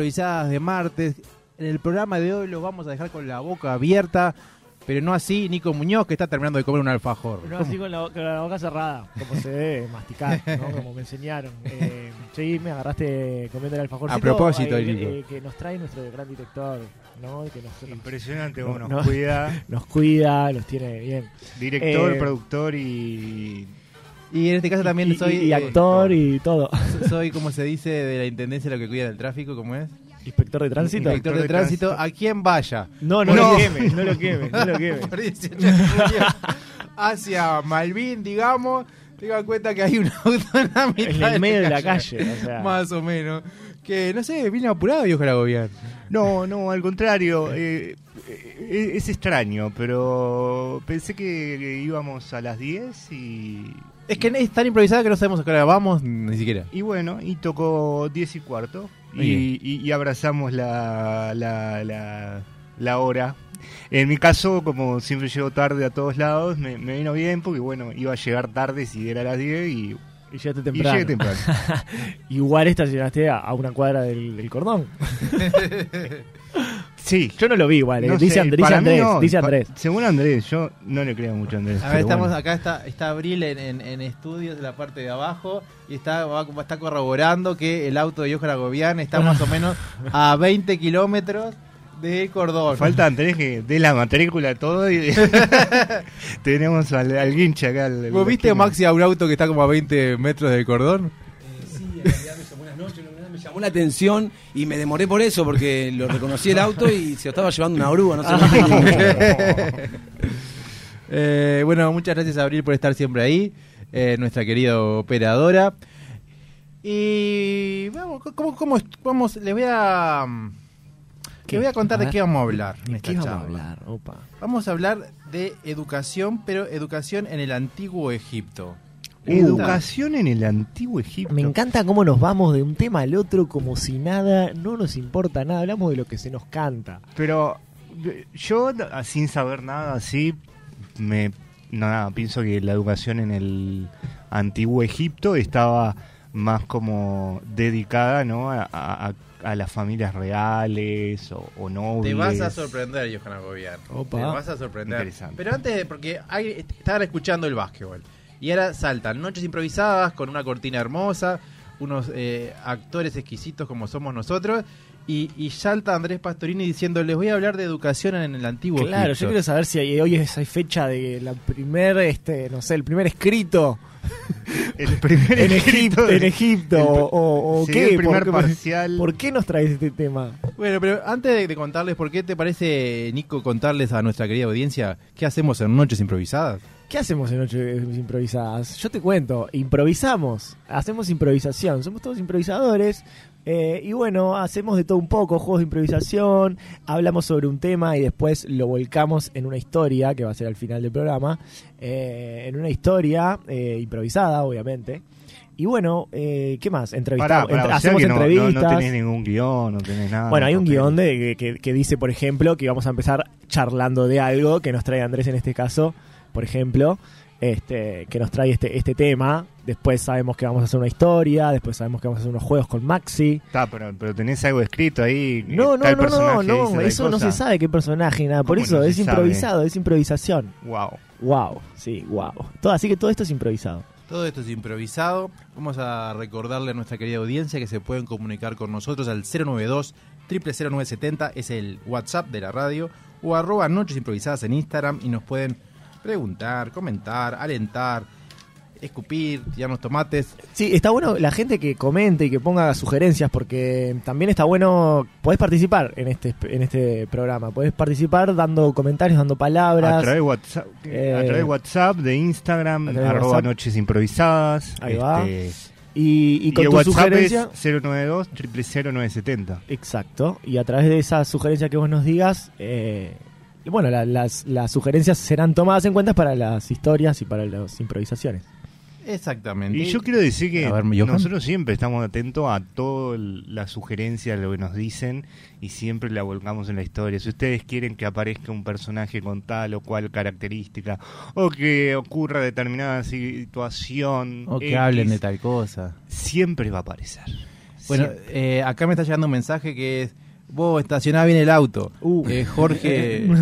Improvisadas de martes. En el programa de hoy los vamos a dejar con la boca abierta, pero no así Nico Muñoz que está terminando de comer un alfajor. No así con la, con la boca cerrada, como se debe, masticar, ¿no? como me enseñaron. Eh, sí, me agarraste comiendo el alfajor. A propósito, Nico. eh, que nos trae nuestro gran director, ¿no? Que nos, nos- Impresionante cómo nos No. cuida. nos cuida, nos tiene bien. Director, Eh, productor y. Y en este caso también y, soy y actor y todo. soy como se dice de la intendencia lo que cuida del tráfico, ¿cómo es? Inspector de tránsito. Inspector de de tránsito, tránsito. a quien vaya. No, no, No. lo queme, no lo queme, no lo queme. Por 18 de julio, hacia Malvin, digamos. Tengan en cuenta que hay un auto en la mitad En el medio de la calle, o sea. Más o menos. Que no sé, vino apurado y ojalá gobierno. No, no, al contrario. eh, eh, es extraño, pero pensé que íbamos a las 10 y. Es que es tan improvisada que no sabemos a qué hora vamos ni siquiera. Y bueno, y tocó 10 y cuarto. Y, y- y abrazamos la, la, la, la hora. En mi caso, como siempre llego tarde a todos lados, me, me vino bien porque, bueno, iba a llegar tarde si era a las 10 y, Y llegaste y temprano. llegué temprano. Igual estacionaste a, a una cuadra del, del cordón. Sí, Yo no lo vi igual, eh. No dice, sé, And- dice para mí Andrés, no. dice Pa- Andrés. Según Andrés, yo no le creo mucho a Andrés. A ver, pero estamos bueno. acá, está, está Abril en, en- en estudios de la parte de abajo y está, va- está corroborando que el auto de Johan Agobián está más o menos a 20 kilómetros de Cordón. Falta Andrés que dé la matrícula todo y tenemos al, al guinche acá. al- ¿Vos al- viste, Maxi, a un auto que está como a 20 metros del Cordón? Llamó la atención y me demoré por eso, porque lo reconocí el auto y se lo estaba llevando una oruga, no sé. Eh, bueno, muchas gracias Abril por estar siempre ahí, eh, nuestra querida operadora. Y vamos, ¿cómo, vamos? Les voy a mm, les voy a contar A de qué vamos a hablar. en ¿De esta qué vamos a hablar? Opa. Vamos a hablar de educación, pero educación en el antiguo Egipto. Educación en el antiguo Egipto. Me encanta cómo nos vamos de un tema al otro como si nada, no nos importa nada, hablamos de lo que se nos canta. Pero yo, sin saber nada así, me no, nada, pienso que la educación en el antiguo Egipto estaba más como dedicada ¿no? a, a- a las familias reales o, o nobles. Te vas a sorprender, Johanna Gobiar. Opa. Te vas a sorprender. Interesante. Pero antes, de- porque hay, estaban escuchando el básquetbol. Y ahora saltan noches improvisadas con una cortina hermosa, unos eh, actores exquisitos como somos nosotros. Y, y salta Andrés Pastorini diciendo: Les voy a hablar de educación en el antiguo Claro, Egipto". yo quiero saber si hay- hoy es hay fecha de la primer, este, no sé, el primer escrito El primer en escrito Egipto, de- en Egipto el- o, qué, el primer ¿Por, parcial. por qué nos traes este tema? Bueno, pero antes de, de contarles por qué te parece, Nico, contarles a nuestra querida audiencia qué hacemos en Noches Improvisadas. ¿Qué hacemos en Noches Improvisadas? Yo te cuento, improvisamos, hacemos improvisación, somos todos improvisadores eh, y bueno, hacemos de todo un poco, juegos de improvisación, hablamos sobre un tema y después lo volcamos en una historia, que va a ser al final del programa, eh, en una historia eh, improvisada, obviamente. Y bueno, eh, ¿qué más? Entrevistamos, pará, entre- o sea hacemos que no, no- entrevistas. No, tenés ningún guion, no tenés nada. Bueno, hay un guion de, que, que dice, por ejemplo, que vamos a empezar charlando de algo que nos trae Andrés en este caso, por ejemplo, este, que nos trae este, este tema. Después sabemos que vamos a hacer una historia, después sabemos que vamos a hacer unos juegos con Maxi. Está, pero, pero tenés algo escrito ahí. No, no, tal no, no, no, eso no se sabe qué personaje, nada. Por ¿Cómo eso no es sabe? improvisado, es improvisación. Wow. Wow, sí, wow. Todo, así que todo esto es improvisado. Todo esto es improvisado. Vamos a recordarle a nuestra querida audiencia que se pueden comunicar con nosotros al 092 0970 es el WhatsApp de la radio, o arroba Noches Improvisadas en Instagram y nos pueden preguntar, comentar, alentar, escupir, tirarnos tomates. Sí, está bueno la gente que comente y que ponga sugerencias porque también está bueno, podés participar en este en este programa, podés participar dando comentarios, dando palabras. A través de WhatsApp, Eh, a través de, WhatsApp, de Instagram, a través de arroba WhatsApp. noches improvisadas. Ahí va. este, y, y con el tu WhatsApp sugerencia, es 092 0970 exacto, y a través de esa sugerencia que vos nos digas, eh, bueno, la- las, las sugerencias serán tomadas en cuenta para las historias y para las improvisaciones. Exactamente. Y yo quiero decir que ver, nosotros siempre estamos atentos a todas las sugerencias, lo que nos dicen, y siempre la volcamos en la historia. Si ustedes quieren que aparezca un personaje con tal o cual característica, o que ocurra determinada situación, O que X, hablen de tal cosa. siempre va a aparecer. Bueno, eh, acá me está llegando un mensaje que es, vos estacioná bien el auto. Uh. Eh, Jorge...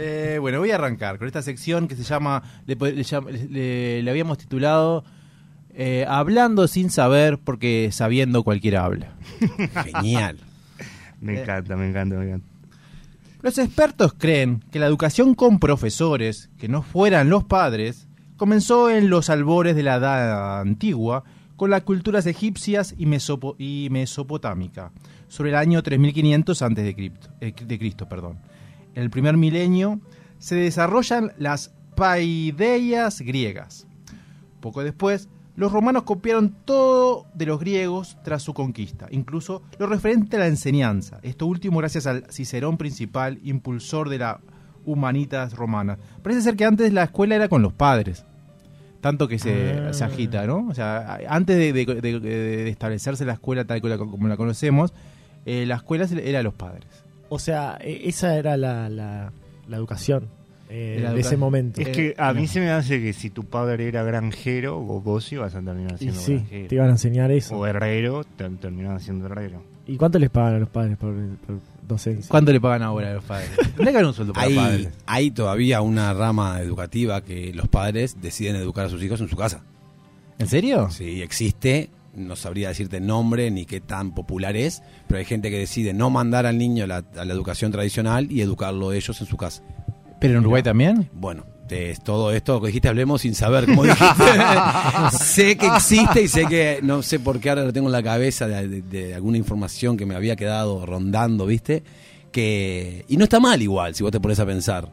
Eh, bueno, voy a arrancar con esta sección que se llama, le, po- le llam- le- le habíamos titulado eh, Hablando sin saber porque sabiendo cualquiera habla. Genial. me encanta, me encanta, me encanta. Los expertos creen que la educación con profesores, que no fueran los padres, comenzó en los albores de la edad antigua con las culturas egipcias y, mesopo- mesopotámica, sobre el año 3500 antes de Cristo, eh, de Cristo, perdón. En el primer milenio se desarrollan las paideias griegas. Poco después, los romanos copiaron todo de los griegos tras su conquista, incluso lo referente a la enseñanza. Esto último gracias al Cicerón principal, impulsor de la humanitas romana. Parece ser que antes la escuela era con los padres. Tanto que se, Ah. se agita, ¿no? O sea, antes de, de- de- de establecerse la escuela tal cual- como la conocemos, eh, la escuela era los padres. O sea, e- esa era la, la, la educación eh, La de ese momento. Es que a no. mí se me hace que si tu padre era granjero, vos, vos ibas a terminar Y siendo sí, granjero. te iban a enseñar eso. O herrero, te, terminabas siendo herrero. ¿Y cuánto les pagan a los padres por, por docencia? ¿Cuánto le pagan ahora a los padres? Haber un sueldo para Hay, padres. hay todavía una rama educativa que los padres deciden educar a sus hijos en su casa. ¿En serio? Sí, existe, no sabría decirte nombre ni qué tan popular es, pero hay gente que decide no mandar al niño a la, a la educación tradicional y educarlo ellos en su casa. ¿Pero en Uruguay también? Bueno, es todo esto que dijiste, hablemos sin saber cómo dijiste. sé que existe y sé que, no sé por qué ahora lo tengo en la cabeza de, de- de alguna información que me había quedado rondando, ¿viste? Que, y no está mal igual, si vos te pones a pensar.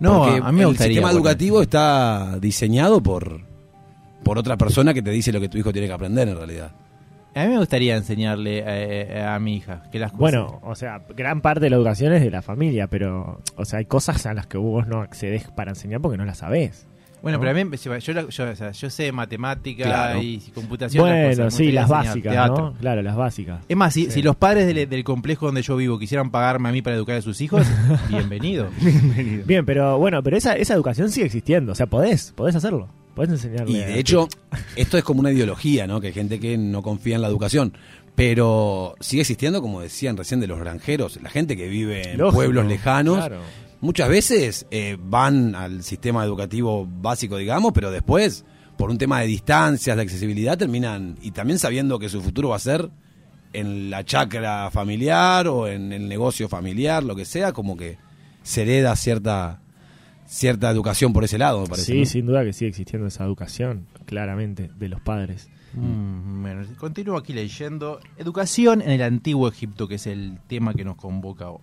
No, Porque a mí me el sistema educativo está diseñado por, por otra persona que te dice lo que tu hijo tiene que aprender en realidad. A mí me gustaría enseñarle eh, a mi hija que las cosas... Bueno, o sea, gran parte de la educación es de la familia, pero, o sea, hay cosas a las que vos no accedes para enseñar porque no las sabés. Bueno, ¿no? pero a mí, yo, yo, yo, o sea, yo sé matemática Claro. y computación. Bueno, cosas, sí, las básicas, teatro. ¿no? Claro, las básicas. Es más, si, Sí. si los padres del, del complejo donde yo vivo quisieran pagarme a mí para educar a sus hijos, bienvenido. Bienvenido. Bien, pero bueno, pero esa, esa educación sigue existiendo, o sea, podés, podés hacerlo, enseñarle. Y de hecho, esto es como una ideología, ¿no? Que hay gente que no confía en la educación. Pero sigue existiendo, como decían recién, de los granjeros, la gente que vive en Lógico, pueblos lejanos. claro. Muchas veces eh, van al sistema educativo básico, digamos, pero después, por un tema de distancias, de accesibilidad, terminan, y también sabiendo que su futuro va a ser en la chacra familiar o en el negocio familiar, lo que sea, como que se hereda cierta cierta educación por ese lado, me parece. Sí, ¿no? sin duda que sigue existiendo esa educación, claramente, de los padres. Mm, bueno, continúo aquí leyendo. Educación en el antiguo Egipto, que es el tema que nos convoca hoy.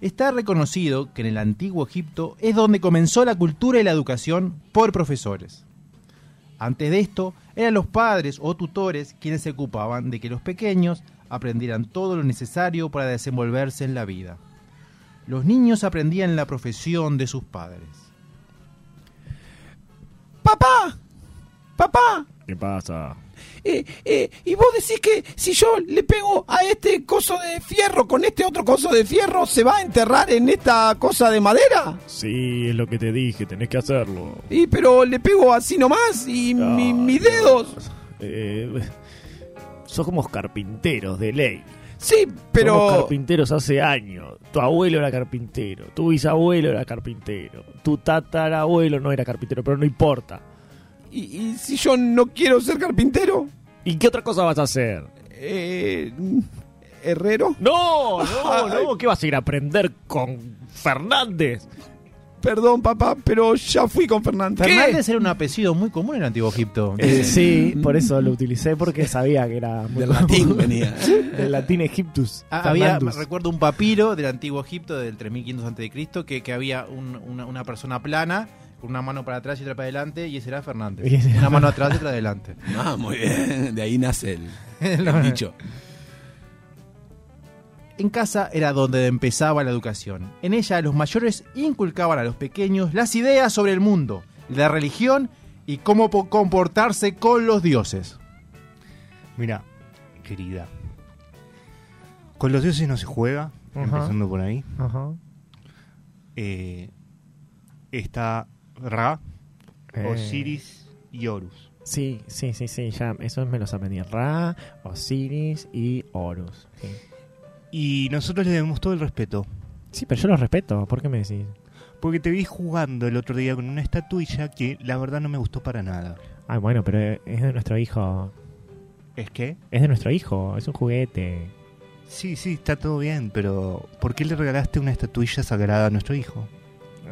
Está reconocido que en el antiguo Egipto es donde comenzó la cultura y la educación por profesores. Antes de esto, eran los padres o tutores quienes se ocupaban de que los pequeños aprendieran todo lo necesario para desenvolverse en la vida. Los niños aprendían la profesión de sus padres. ¡Papá! ¡Papá! ¿Qué pasa? Eh, eh, y vos decís que si yo le pego a este coso de fierro con este otro coso de fierro, ¿se va a enterrar en esta cosa de madera? Sí, es lo que te dije, tenés que hacerlo. Y pero le pego así nomás y mi- Ay, mis dedos. Eh, somos carpinteros de ley. Sí, Somos pero... carpinteros hace años. Tu abuelo era carpintero, tu bisabuelo era carpintero, tu tatarabuelo no era carpintero, pero no importa. ¿Y, y si yo no quiero ser carpintero? ¿Y qué otra cosa vas a hacer? Eh, ¿Herrero? No, no, no, ¿qué vas a ir a aprender con Fernández? Perdón papá, pero ya fui con Fernández. Fernández era un apellido muy común en el Antiguo Egipto. Eh, sí, por eso lo utilicé porque sabía que era muy Del común. latín venía. Del latín Egiptus. Ah, había, recuerdo un papiro del Antiguo Egipto del 3500 a.C. que, que había un- una, una persona plana con una mano para atrás y otra para adelante y ese era Fernández. Ese era Una mano atrás y otra adelante. Ah, muy bien. De ahí nace el, el dicho. En casa era donde empezaba la educación. En ella los mayores inculcaban a los pequeños las ideas sobre el mundo, la religión y cómo po- comportarse con los dioses. Mira, querida. Con los dioses no se juega, empezando por ahí. Ajá. Eh, está Ra, Eh, Osiris y Horus. Sí, sí, sí, sí, ya, eso me los aprendí. Ra, Osiris y Horus. Sí. Y nosotros le debemos todo el respeto. Sí, pero yo los respeto, ¿por qué me decís? Porque te vi jugando el otro día con una estatuilla que la verdad no me gustó para nada. Ay, bueno, pero es de nuestro hijo. ¿Es que? Es de nuestro hijo, es un juguete. Sí, sí, está todo bien, pero ¿por qué le regalaste una estatuilla sagrada a nuestro hijo?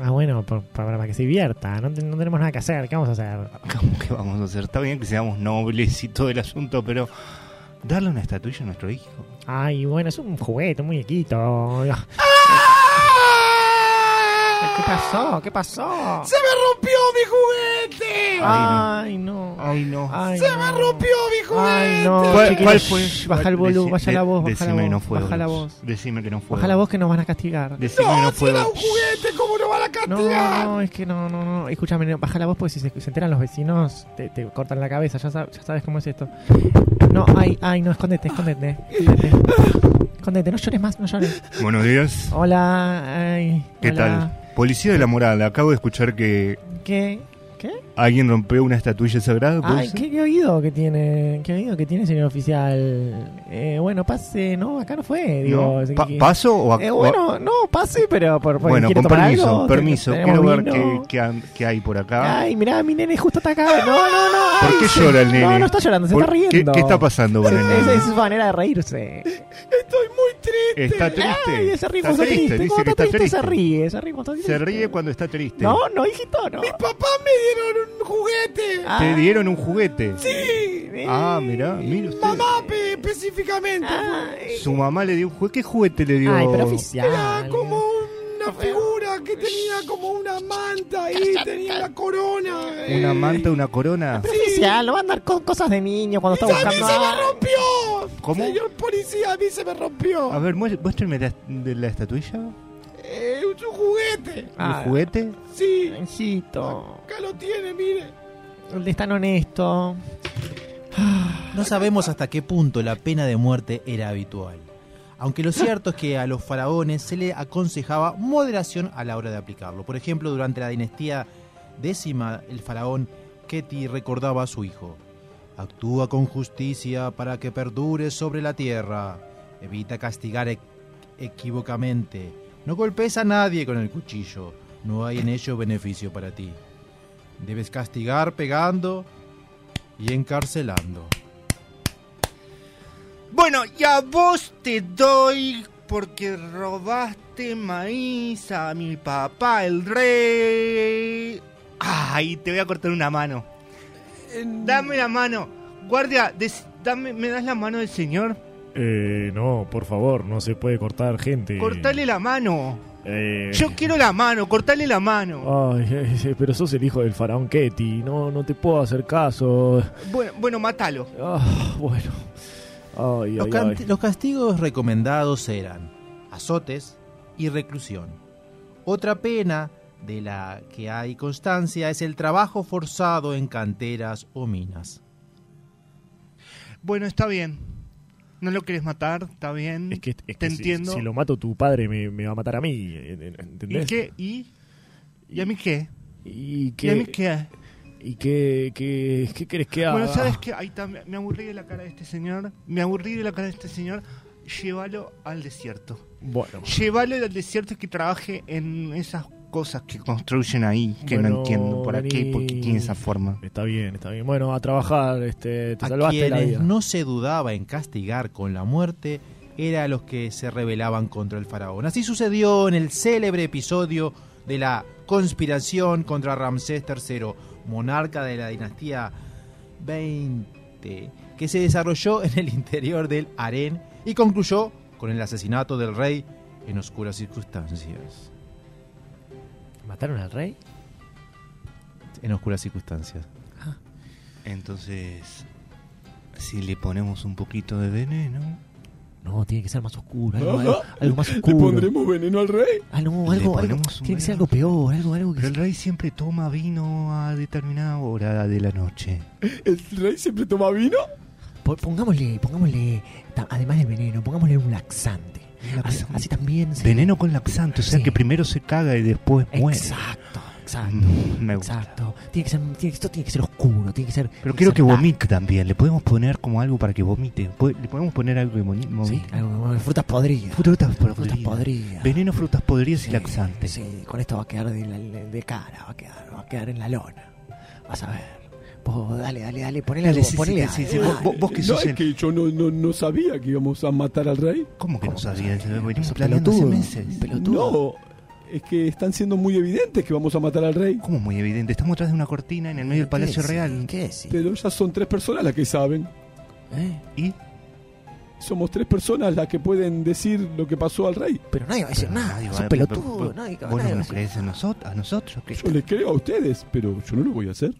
Ah, bueno, por- para, para que se divierta. No, te- no tenemos nada que hacer. ¿Qué vamos a hacer? ¿Cómo que vamos a hacer? Está bien que seamos nobles y todo el asunto, pero darle una estatuilla a nuestro hijo. Ay, bueno, es un juguete, un muñequito. ¿Qué pasó? ¿Qué pasó? ¡Se me rompió mi juguete! Ay, no. Ay, no. Ay, ¡Se no. me rompió mi juguete! Ay, no. ¿Cuál, cuál fue? Baja el volumen, Deci- baja la voz, baja la decime que no voz. fue Baja la voz. Decime que no fue Baja la voz que nos van a castigar. Decime que no ¡No, fue si era un juguete! ¿Cómo lo van a No, castigar? no, es que no, no, no. Escúchame, no, baja la voz porque si se, se enteran los vecinos te, te cortan la cabeza. Ya, sab- ya sabes cómo es esto. No, ay, ay, no, escóndete, escóndete. Escóndete, Escóndete, no llores más, no llores. Buenos días. Hola, ay. ¿Qué hola. tal? Policía de la moral, acabo de escuchar que ¿Qué? ¿Qué? Alguien rompió una estatuilla sagrada. ¿puede Ay? ¿qué, qué oído que tiene? ¿Qué oído que tiene, señor oficial? Eh, bueno, pase, no, acá no fue. Digo, ¿No? Pa- ¿Paso o ac- Eh, bueno, no, pase, pero por, por Bueno, ¿quiere con tomar permiso, algo? permiso. Quiero ver qué, qué han- qué hay por acá. Ay, mirá, mi nene justo está acá. No, no, no. ¿Por qué se- llora el nene? No, no está llorando, se ¿Por- está riendo. ¿Qué, está pasando con el Es, su manera de reírse. Estoy muy triste. ¿Está triste? Ay, ese ritmo está triste. Dice que está está triste se triste. ríe. Ese ritmo está Se triste. ríe cuando está triste. No, no, hijito, no. Mis papás me juguete. Ah, ¿Te dieron un juguete? Sí. eh, Ah, mirá, mira usted. Mamá pe- específicamente. ay. Su mamá le dio un juguete. ¿Qué juguete le dio? Ay, pero oficial. Era como una figura que tenía como una manta y tenía la corona. ¿Una manta, una corona? Pero oficial, no va a andar con cosas de niño cuando está ¡A mí buscando. se me rompió! ¿Cómo? Señor policía, a mí se me rompió. A ver, mué- muéstrenme la, de la estatuilla. Eh, es un juguete. Ah. ¿El juguete? Sí. Hijito, Acá lo tiene, mire. Es tan honesto. No sabemos hasta qué punto la pena de muerte era habitual. Aunque lo cierto es que a los faraones se le aconsejaba moderación a la hora de aplicarlo. Por ejemplo, durante la dinastía décima, el faraón Keti recordaba a su hijo. Actúa con justicia para que perdure sobre la tierra. Evita castigar e- equivocamente. No golpes a nadie con el cuchillo. No hay en ello beneficio para ti. Debes castigar pegando y encarcelando. Bueno, y a vos te doy porque robaste maíz a mi papá, el rey. Ay, te voy a cortar una mano. Dame la mano. Guardia, des- dame, ¿me das la mano del señor? Eh, no, por favor, no se puede cortar gente. Cortale la mano. Eh, Yo quiero la mano, cortale la mano. Ay, eh, pero sos el hijo del faraón Ketty, no, no te puedo hacer caso. Bueno, bueno, mátalo. Ah, bueno. Ay, Los, ay, can- ay. los castigos recomendados eran azotes y reclusión. Otra pena de la que hay constancia es el trabajo forzado en canteras o minas. Bueno, está bien. No lo querés matar, está bien. Es que, es te que entiendo. Si, lo mato tu padre me, me va a matar a mí, eh, ¿Y ¿entendés? qué? ¿Y? ¿Y a mí qué? ¿Y ¿Y a mí qué? qué? ¿Y qué, qué, qué querés que haga? Bueno, ¿sabes qué? Ahí está, me me aburrí de la cara de este señor. Me aburrí de la cara de este señor. Llévalo al desierto. Bueno, Llévalo al desierto y que trabaje en esas cosas que construyen ahí, que Bueno, no entiendo para qué, por qué tiene esa forma. está bien, está bien. Bueno, a trabajar, este, te A salvaste la quienes vida. no se dudaba en castigar con la muerte era a los que se rebelaban contra el faraón. Así sucedió en el célebre episodio de la conspiración contra Ramsés III, monarca de la dinastía 20, que se desarrolló en el interior del harén y concluyó con el asesinato del rey en oscuras circunstancias. ¿Mataron al rey? En oscuras circunstancias. Entonces, si le ponemos un poquito de veneno, No, tiene que ser más oscuro, algo, Ah, algo- algo más ¿Le oscuro. pondremos veneno al rey? Ah, no, Le algo, algo tiene que ser algo peor, algo, algo que pero el rey siempre toma vino a determinada hora de la noche. ¿El rey siempre toma vino? Po- Pongámosle, pongámosle, además del veneno, pongámosle un laxante. Así, también. Veneno con laxante, o sea Sí. que primero se caga y después muere. Exacto, exacto. Mm, me gusta. Exacto. Tiene que ser, tiene, esto tiene que ser oscuro, tiene que ser... Pero quiero que vomite también. Le podemos poner como algo para que vomite. Le podemos poner algo que vomite. Sí, algo, frutas podridas. Frutas Frutas podridas. podridas. Veneno, frutas podridas y laxante. Sí, con esto va a quedar de, la- de cara, va a quedar, va a quedar en la lona. Vas a ver. Vos, dale, dale, dale, ponele Dale, algo, sí, sí, ponele sí, sí, algo, vos- vos- que no, sos es que yo no, no, no sabía que íbamos a matar al rey. ¿Cómo que no sabías? Venimos planeando hace pelotudo, meses. pelotudo. No, es que están siendo muy evidentes que vamos a matar al rey. ¿Cómo muy evidente? Estamos atrás de una cortina en el medio del Palacio ¿Qué Real. ¿Qué decís? Pero ya son tres personas las que saben. ¿Eh? ¿Y? Somos tres personas las que pueden decir lo que pasó al rey. Pero nadie va a decir Pero nada, nadie va sos a- pelotudo, pero- nadie, ¿Vos nadie no a nos crees en nosotros, a nosotros? ¿Qué Yo les creo a ustedes, pero yo no lo voy a hacer.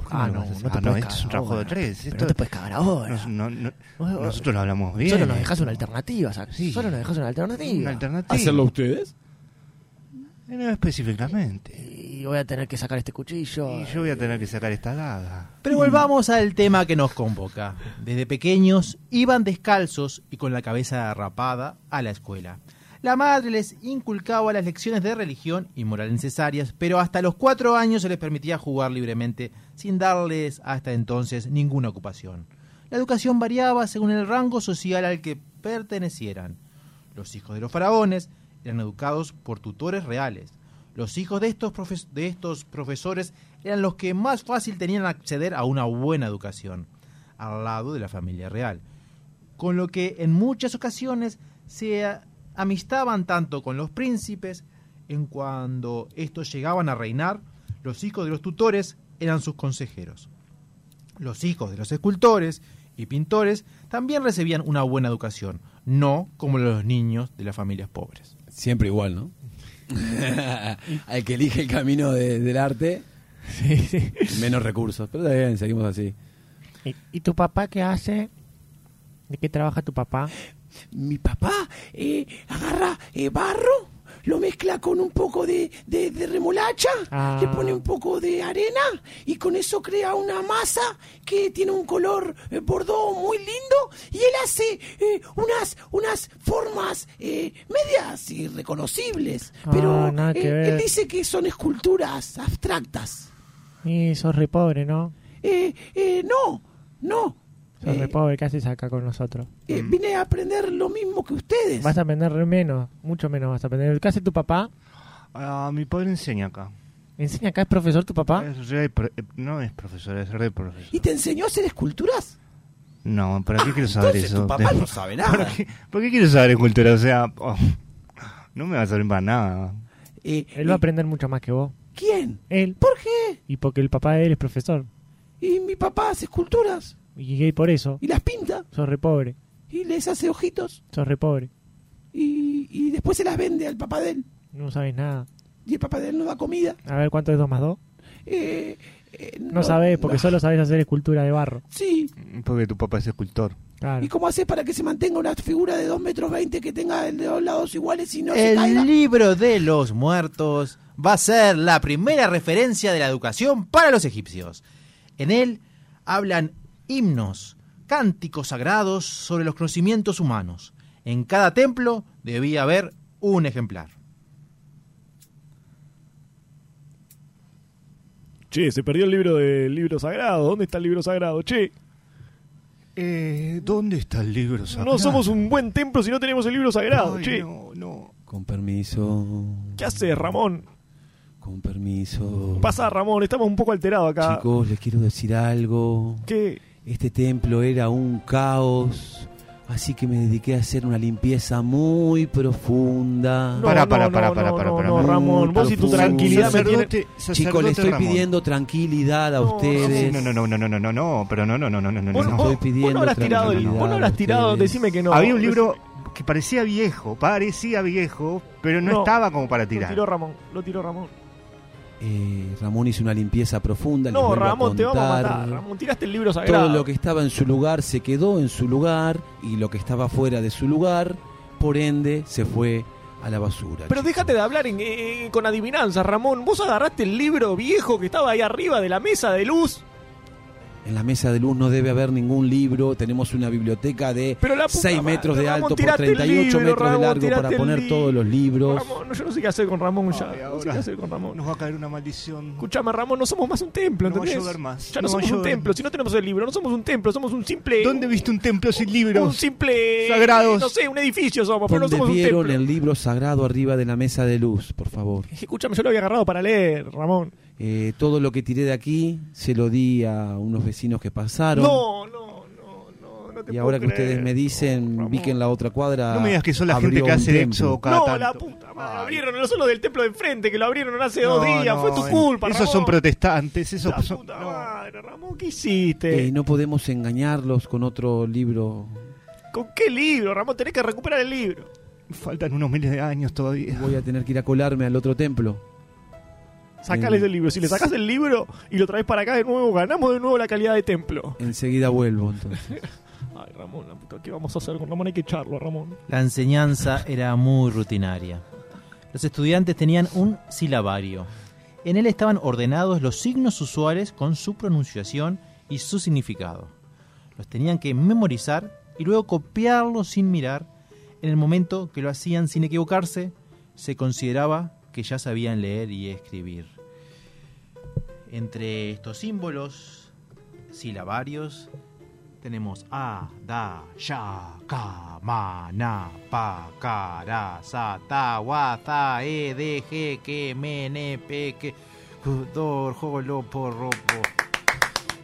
¿Por qué Ah, no, hacer? no te Ah, puedes esto es un trabajo de tres. Pero Esto no te puedes cagar ahora. nos- no- no- nosotros lo hablamos bien. Solo nos dejas una alternativa, Zac. Sí. Solo nos dejas una alternativa. Una alternativa. ¿Hacerlo ustedes? Eh, No específicamente. Y voy a tener que sacar este cuchillo. Y yo voy a tener que sacar esta daga. Pero volvamos al tema que nos convoca. Desde pequeños iban descalzos y con la cabeza rapada a la escuela. La madre les inculcaba las lecciones de religión y moral necesarias, pero hasta los cuatro años se les permitía jugar libremente sin darles hasta entonces ninguna ocupación. La educación variaba según el rango social al que pertenecieran. Los hijos de los faraones eran educados por tutores reales. Los hijos de estos, de estos profesores eran los que más fácil tenían acceder a una buena educación, al lado de la familia real. Con lo que en muchas ocasiones se amistaban tanto con los príncipes, en cuando estos llegaban a reinar, los hijos de los tutores eran sus consejeros. Los hijos de los escultores y pintores también recibían una buena educación, no como los niños de las familias pobres. Siempre igual, ¿no? Al que elige el camino de- del arte, Sí, sí. menos recursos. Pero está bien, seguimos así. ¿Y, y tu papá qué hace? ¿De qué trabaja tu papá? Mi papá eh, agarra eh, barro, lo mezcla con un poco de, de- de remolacha, Ah. le pone un poco de arena y con eso crea una masa que tiene un color eh, bordó muy lindo y él hace eh, unas, unas formas eh, medias irreconocibles. Ah, Pero nada que eh, ver. él dice que son esculturas abstractas. Y sos re pobre, ¿no? Eh, eh, no, no. Sos Eh, re pobre, ¿qué haces acá con nosotros? eh, vine a aprender lo mismo que ustedes. Vas a aprender re menos, mucho menos vas a aprender. ¿Qué hace tu papá? Ah, mi padre enseña acá. ¿Enseña acá? ¿Es profesor tu papá? Es re pro- eh, no es profesor, es re profesor. ¿Y te enseñó a hacer esculturas? No, ¿para qué quiero saber Entonces eso? tu papá De- no sabe ¿Para nada. qué, ¿Por qué quiero saber escultura? O sea, oh, no me va a servir para nada. Eh, Él va a eh, aprender mucho más que vos. ¿Quién? Él. ¿Por qué? Y porque el papá de él es profesor. Y mi papá hace esculturas Y por eso, y las pinta sos re pobre. y les hace ojitos Sos re pobre. y, y después se las vende al papá de él. No sabes nada. Y el papá de él no da comida. A ver, ¿cuánto es 2 más 2? Eh, eh, No, sabes, porque no. solo sabes hacer escultura de barro. Sí. Porque tu papá es escultor. Claro. ¿Y cómo haces para que se mantenga una figura de 2 metros 20 que tenga de dos lados iguales y no se El caiga? libro de los muertos va a ser la primera referencia de la educación para los egipcios. En él hablan himnos, cánticos sagrados sobre los conocimientos humanos. En cada templo debía haber un ejemplar. Che, se perdió el libro del libro sagrado. ¿Dónde está el libro sagrado? Che, Eh, ¿Dónde está el libro sagrado? no somos un buen templo si no tenemos el libro sagrado. Ay, che, no, no. Con permiso. ¿qué haces, Ramón? Con permiso. Pasa, Ramón, estamos un poco alterados acá. Chicos, les quiero decir algo. ¿Qué? Este templo era un caos Así que me dediqué a hacer una limpieza muy profunda. No, Para, no, para, no, para, no, para, no, para, no, para. no, Ramón, vos y tu tranquilidad me tiene... Sacerdote- Chicos, sacerdote le estoy Ramón. pidiendo tranquilidad a No, ustedes. No, no, no, no, no, no, no, no, pero no, no, no, no, no, no. Vos, estoy pidiendo vos no tirado, vos no habrás a tirado, decime que no. Había un libro que parecía viejo, parecía viejo, pero no, No. estaba como para Lo tirar. tiró Ramón, lo tiró Ramón. Eh, Ramón hizo una limpieza profunda. No, a Ramón, te vamos a matar. Ramón, tiraste el libro sagrado. Todo lo que estaba en su lugar se quedó en su lugar y lo que estaba fuera de su lugar, por ende, se fue a la basura. Pero déjate de hablar en- eh, con adivinanzas, Ramón. Vos agarraste el libro viejo que estaba ahí arriba de la mesa de luz. En la mesa de luz no debe haber ningún libro. Tenemos una biblioteca de Pero la puta 6 madre, metros de Ramón, alto por tiraste el 38 libro, metros Ramón, de largo para poner todos los libros. Ramón, no, yo no sé qué hacer con Ramón ya. No sé qué hacer con Ramón. Nos va a caer una maldición. Escuchame, Ramón, no somos más un templo, No va a ¿entendés? llover más, Ya no, somos un templo. Si no tenemos el libro, no somos un templo, somos un simple. ¿Dónde viste un templo sin Un libros? simple. Sagrados. No sé, un edificio somos, pero no somos un vieron templo. el libro sagrado arriba de la mesa de luz, por favor. Escúchame, yo lo había agarrado para leer, Ramón. Eh, todo lo que tiré de aquí se lo di a unos vecinos que pasaron. No, no, no, no, no te y puedo ahora que creer. ustedes me dicen, vi que en la otra cuadra. No me digas que son la abrió gente que un hace templo. éxodo cada No, tanto. la puta madre. Ay. Abrieron no solo del templo de enfrente, que lo abrieron hace No, dos días. no, Fue tu culpa, Esos Ramón. son protestantes, esos La son... puta no. madre, Ramón, ¿qué hiciste? Eh, no podemos engañarlos con otro libro. ¿Con qué libro, Ramón? Tenés que recuperar el libro. Faltan unos miles de años todavía. Voy a tener que ir a colarme al otro templo. Sacales el libro. Si le sacas el libro y lo traes para acá de nuevo, ganamos de nuevo la calidad de templo. Enseguida vuelvo, entonces. Ay, Ramón, la puta, ¿qué vamos a hacer con Ramón? Hay que echarlo, Ramón. La enseñanza era muy rutinaria. Los estudiantes tenían un silabario. En él estaban ordenados los signos usuales con su pronunciación y su significado. Los tenían que memorizar y luego copiarlos sin mirar. En el momento que lo hacían sin equivocarse, se consideraba que ya sabían leer y escribir. Entre estos símbolos silabarios tenemos A, Da, Ya, Ka, Ma, Na, Pa, Ka, Ra, Sa, Ta, Wa, Ta, E, D, G, Ke, Me, Ne, Pe, Ke, Ju, Do, Jo, Lo, Po, Ro, Po.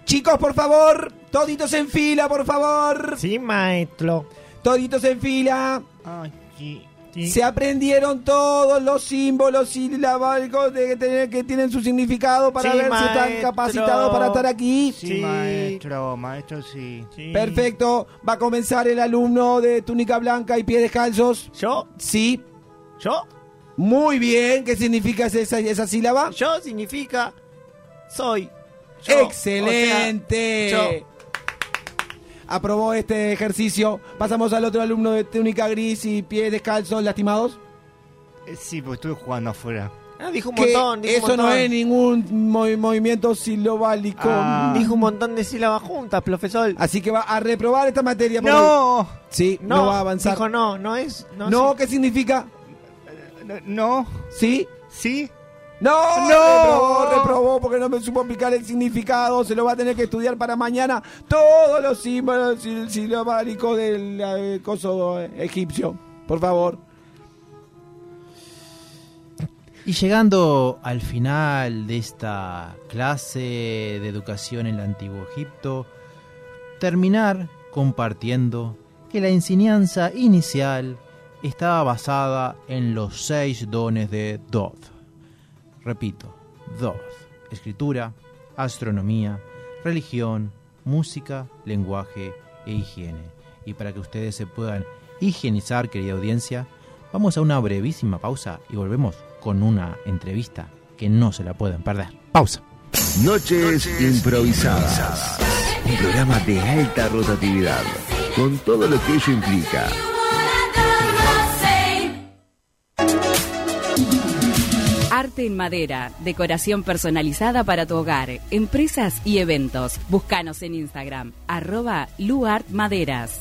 Chicos, por favor, toditos en fila, por favor. Sí, maestro. Toditos en fila. Ay, sí. Se aprendieron todos los símbolos silábicos de que, tienen- que tienen su significado para Sí, ver si están capacitados para estar aquí. Sí, Sí. maestro, maestro, sí. Perfecto. Va a comenzar el alumno de túnica blanca y pies descalzos. ¿Yo? Sí. ¿Yo? Muy bien. ¿Qué significa esa, esa sílaba? Yo significa soy. Yo. Excelente. O sea, yo. Aprobó este ejercicio. Pasamos al otro alumno de túnica gris y pies descalzos lastimados. Eh, Sí, porque estuve jugando afuera. Ah, dijo un Que montón. dijo un eso no es ningún movi- movimiento silobálico. Ah. Dijo un montón de sílabas juntas, profesor. Así que va a reprobar esta materia. ¡No! Sí, no, va a avanzar. Dijo no, no es. No, no, sí. ¿qué significa? ¿No? ¿Sí? ¿Sí? No, No. reprobó, reprobó porque no me supo aplicar el significado. Se lo va a tener que estudiar para mañana. Todos los símbolos sil- silabálicos del eh, coso eh, egipcio. Por favor. Y llegando al final de esta clase de educación en el antiguo Egipto, terminar compartiendo que la enseñanza inicial estaba basada en los seis dones de Thoth. Repito, Thoth, escritura, astronomía, religión, música, lenguaje e higiene. Y para que ustedes se puedan higienizar, querida audiencia, vamos a una brevísima pausa y volvemos con una entrevista que no se la pueden perder. Pausa. Noches improvisadas. Un programa de alta rotatividad, con todo lo que ello implica. En madera, decoración personalizada para tu hogar, empresas y eventos. Búscanos en Instagram, arroba luartmaderas.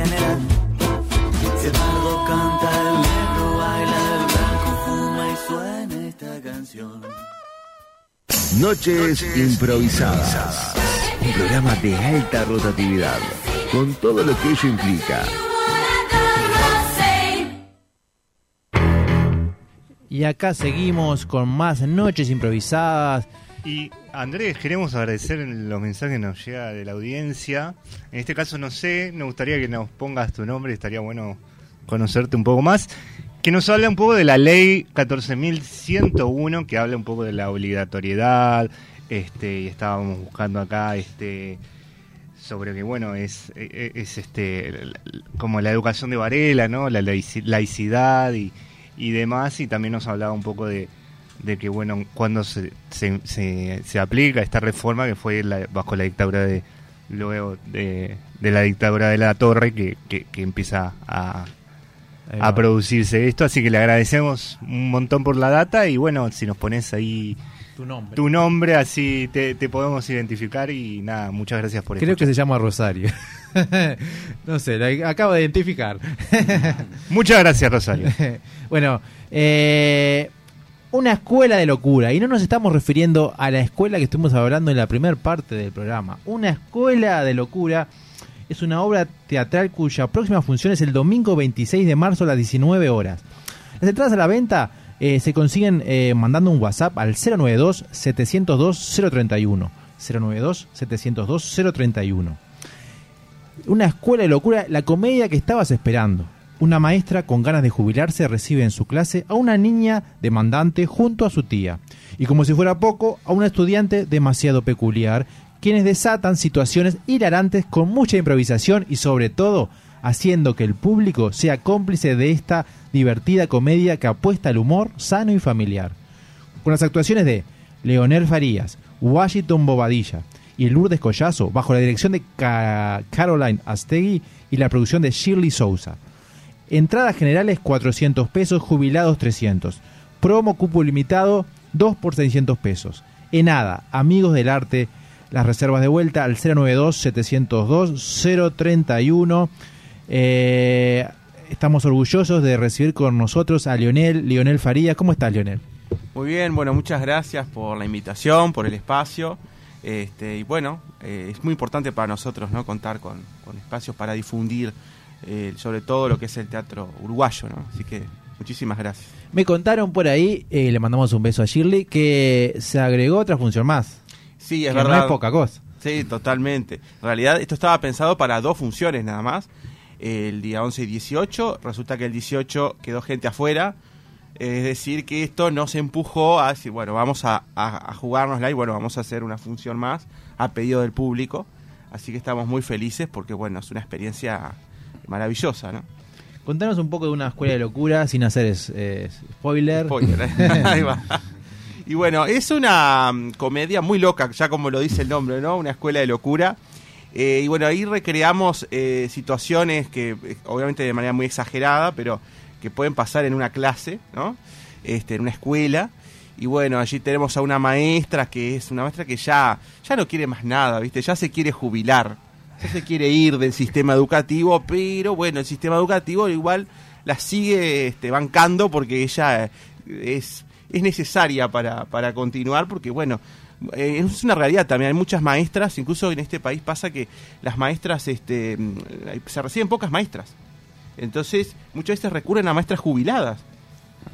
Noches Improvisadas. Un programa de alta rotatividad, con todo lo que ello implica. Y acá seguimos con más noches improvisadas. Y Andrés, queremos agradecer los mensajes que nos llega de la audiencia. En este caso no sé, nos gustaría que nos pongas tu nombre, estaría bueno conocerte un poco más. Que nos habla un poco de la ley 14.101, que habla un poco de la obligatoriedad. Este, y estábamos buscando acá este sobre que bueno es, es, es, este como la educación de Varela, ¿no? La laici- laicidad y, y demás, y también nos hablaba un poco de, de que bueno cuando se, se, se, se aplica esta reforma que fue la- bajo la dictadura de luego de, de la dictadura de la torre que, que, que empieza a, a producirse esto así que le agradecemos un montón por la data y bueno si nos pones ahí Tu nombre. tu nombre así te, te podemos identificar y nada muchas gracias por Creo que se llama Rosario. no sé, la acabo de identificar. muchas gracias Rosario bueno, eh, una escuela de locura. Y no nos estamos refiriendo a la escuela que estuvimos hablando en la primera parte del programa. Una escuela de locura es una obra teatral cuya próxima función es el domingo 26 de marzo a las 19 horas. Las entradas a la venta eh, se consiguen eh, mandando un WhatsApp al 092-702-031. 092-702-031. Una escuela de locura, la comedia que estabas esperando. Una maestra con ganas de jubilarse recibe en su clase a una niña demandante junto a su tía. Y como si fuera poco, a una estudiante demasiado peculiar, quienes desatan situaciones hilarantes con mucha improvisación y sobre todo haciendo que el público sea cómplice de esta divertida comedia que apuesta al humor sano y familiar. Con las actuaciones de Leonel Farías, Washington Bobadilla y Lourdes Collazo, bajo la dirección de Ca- Caroline Astegui y la producción de Shirley Souza. Entradas generales 400 pesos, jubilados 300. Promo cupo limitado 2 por 600 pesos. Enada, amigos del arte, las reservas de vuelta al 092-702-031. Eh, estamos orgullosos de recibir con nosotros a Lionel, Lionel Faría. ¿Cómo estás, Lionel? Muy bien, bueno, muchas gracias por la invitación, por el espacio. Este, y bueno, eh, es muy importante para nosotros ¿no? contar con, con espacios para difundir eh, sobre todo lo que es el teatro uruguayo. ¿no? Así que muchísimas gracias. Me contaron por ahí, eh, le mandamos un beso a Shirley, que se agregó otra función más. Sí, es Que verdad. No es poca cosa. Sí, totalmente. En realidad esto estaba pensado para dos funciones nada más. El día 11 y 18, resulta que el 18 quedó gente afuera. Es decir, que esto nos empujó a decir, bueno, vamos a, a, a jugárnosla y bueno, vamos a hacer una función más a pedido del público. Así que estamos muy felices porque, bueno, es una experiencia maravillosa, ¿no? Contanos un poco de una escuela de locura sin hacer es- es- spoiler. Spoiler, ahí va. Y bueno, es una mm, comedia muy loca, ya como lo dice el nombre, ¿no? Una escuela de locura. Eh, y bueno, ahí recreamos eh, situaciones que, eh, obviamente de manera muy exagerada, pero que pueden pasar en una clase, ¿no? Este, en una escuela. Y bueno, allí tenemos a una maestra que es una maestra que ya, ya no quiere más nada, ¿viste? Ya se quiere jubilar. ya se quiere ir del sistema educativo, pero bueno, el sistema educativo igual la sigue este, bancando porque ella es, es necesaria para, para continuar, porque bueno, eh, es una realidad también, hay muchas maestras, incluso en este país pasa que las maestras, este, mm, se reciben pocas maestras, entonces muchas veces recurren a maestras jubiladas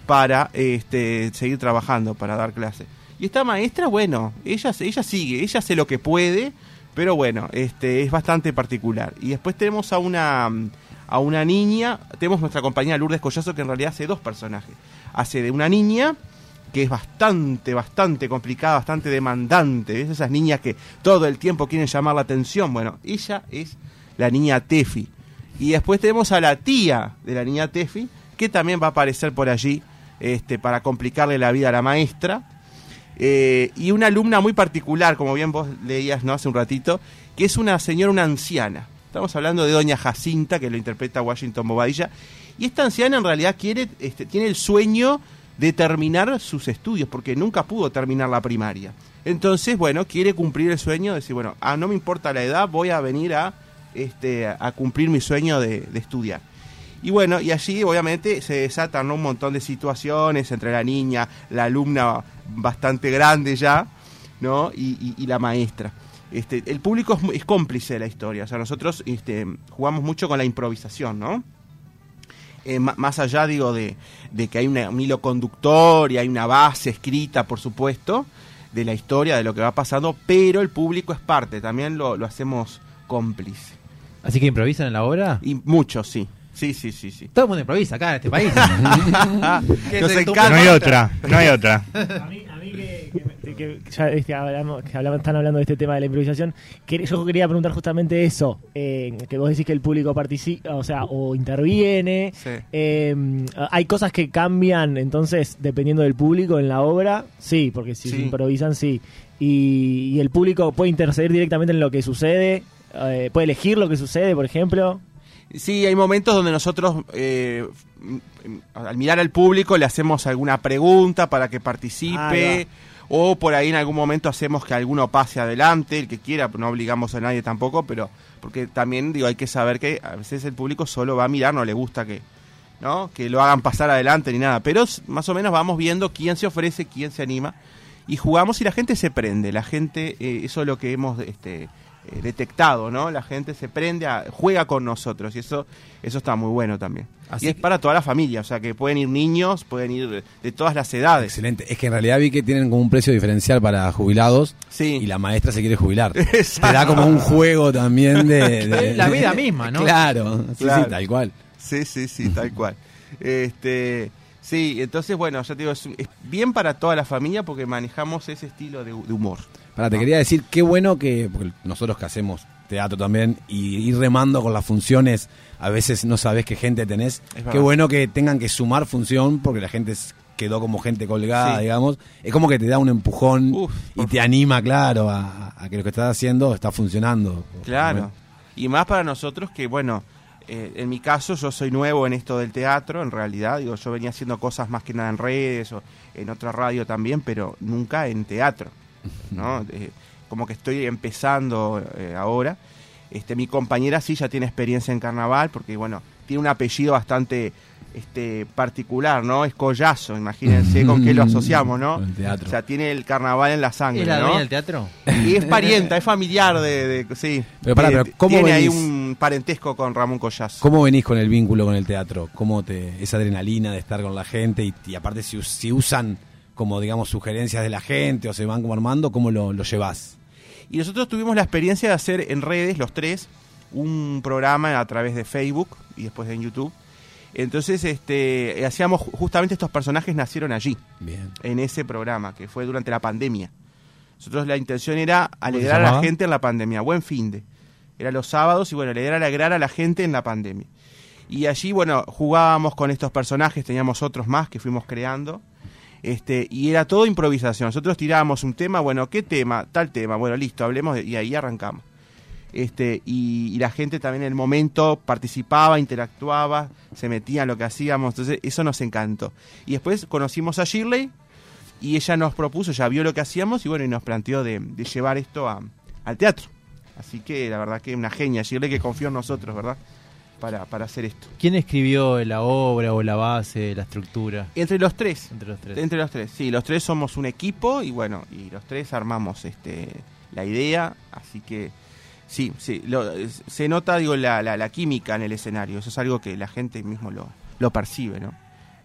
para este, seguir trabajando, para dar clases. Y esta maestra, bueno, ella, ella sigue, ella hace lo que puede, pero bueno, este, es bastante particular. Y después tenemos a una, a una niña, tenemos nuestra compañera Lourdes Collazo, que en realidad hace dos personajes. Hace de una niña que es bastante, bastante complicada, bastante demandante. ¿ves? Esas niñas que todo el tiempo quieren llamar la atención. Bueno, ella es la niña Tefi. Y después tenemos a la tía de la niña Tefi, que también va a aparecer por allí este, para complicarle la vida a la maestra. Eh, y una alumna muy particular, como bien vos leías ¿no? hace un ratito, que es una señora, una anciana. Estamos hablando de doña Jacinta, que lo interpreta Washington Bobadilla. Y esta anciana en realidad quiere, este, tiene el sueño de terminar sus estudios, porque nunca pudo terminar la primaria. Entonces, bueno, quiere cumplir el sueño de decir, bueno, ah, no me importa la edad, voy a venir a, este, a cumplir mi sueño de, estudiar. Y bueno, y allí obviamente se desatan un montón de situaciones entre la niña, la alumna bastante grande ya, ¿no? Y, la maestra. Este, el público es, es cómplice de la historia, o sea, nosotros este, jugamos mucho con la improvisación, ¿no? Eh, más allá, digo, de, de que hay una- un hilo conductor y hay una base escrita, por supuesto, de la historia, de lo que va pasando, pero el público es parte, también lo, lo hacemos cómplice. Así que improvisan en la obra. Y mucho, sí. Sí, sí, sí, sí. Todo el mundo improvisa acá en este país. Nos encanta. No hay otra, no hay otra. Que, ya este, hablamos, que hablamos- están hablando de este tema de la improvisación, que yo quería preguntar justamente eso, eh, que vos decís que el público participa, o sea, o interviene, Sí. eh, hay cosas que cambian, entonces, dependiendo del público en la obra, sí, porque si Sí. se improvisan, sí. Y, y el público puede interceder directamente en lo que sucede, eh, puede elegir lo que sucede, por ejemplo. Sí, hay momentos donde nosotros, eh, al mirar al público, le hacemos alguna pregunta para que participe. O por ahí en algún momento hacemos que alguno pase adelante, el que quiera, no obligamos a nadie tampoco, pero porque también digo hay que saber que a veces el público solo va a mirar, no le gusta que, ¿no? que lo hagan pasar adelante ni nada. Pero más o menos vamos viendo quién se ofrece, quién se anima y jugamos y la gente se prende. La gente, eh, eso es lo que hemos este, detectado, ¿no? La gente se prende, a- juega con nosotros y eso, eso está muy bueno también. Así y es para toda la familia, o sea que pueden ir niños, pueden ir de, todas las edades. Excelente. Es que en realidad vi que tienen como un precio diferencial para jubilados Sí. y la maestra se quiere jubilar. Te Exacto. da como un juego también de... de- La vida misma, ¿no? Claro, sí, Claro. sí, tal cual. Sí, sí, sí, tal cual. Este, sí, entonces, bueno, ya te digo, es, es bien para toda la familia porque manejamos ese estilo de, de humor. Para, te quería decir, qué bueno que, porque nosotros que hacemos teatro también y ir remando con las funciones, a veces no sabes qué gente tenés. Qué bueno que tengan que sumar función porque la gente quedó como gente colgada, Sí. digamos. Es como que te da un empujón Uf, y te anima, claro, a, a que lo que estás haciendo está funcionando. Claro. Y más para nosotros que, bueno, eh, en mi caso yo soy nuevo en esto del teatro, en realidad, digo, yo venía haciendo cosas más que nada en redes o en otra radio también, pero nunca en teatro, ¿no? Eh, como que estoy empezando eh, ahora. Este, mi compañera sí ya tiene experiencia en carnaval, porque, bueno, tiene un apellido bastante este particular, ¿no? Es Collazo, imagínense con qué lo asociamos, ¿no? Con el teatro. O sea, tiene el carnaval en la sangre, ¿Es la ¿no? del teatro? Y es parienta, es familiar de, de- sí. Pero pará, Tiene- pero ¿cómo tiene ahí un parentesco con Ramón Collazo. ¿Cómo venís con el vínculo con el teatro? ¿Cómo te esa adrenalina de estar con la gente y, y aparte si usan como digamos sugerencias de la gente o se van como armando, ¿cómo lo, lo llevas? Y nosotros tuvimos la experiencia de hacer en redes, los tres, un programa a través de Facebook y después en YouTube. Entonces, este, hacíamos justamente estos personajes nacieron allí, Bien. en ese programa, que fue durante la pandemia. Nosotros la intención era alegrar a la gente en la pandemia, buen fin de. Era los sábados y bueno, era alegrar a la gente en la pandemia. Y allí, bueno, jugábamos con estos personajes, teníamos otros más que fuimos creando. Este, y era todo improvisación. Nosotros tirábamos un tema, bueno, ¿qué tema? Tal tema, bueno, listo, hablemos y ahí arrancamos. Este, y, y la gente también en el momento participaba, interactuaba, se metía en lo que hacíamos, entonces eso nos encantó. Y después conocimos a Shirley y ella nos propuso, ya vio lo que hacíamos y bueno, y nos planteó de, de llevar esto a- al teatro. Así que la verdad que una genia, Shirley que confió en nosotros, ¿verdad? Para, para hacer esto. ¿Quién escribió la obra o la base, la estructura? Entre los tres. Entre los tres. Entre los tres, sí, los tres somos un equipo y bueno, y los tres armamos este la idea, así que sí, sí, lo- se nota, digo, la, la, la química en el escenario, eso es algo que la gente mismo lo, lo percibe, ¿no?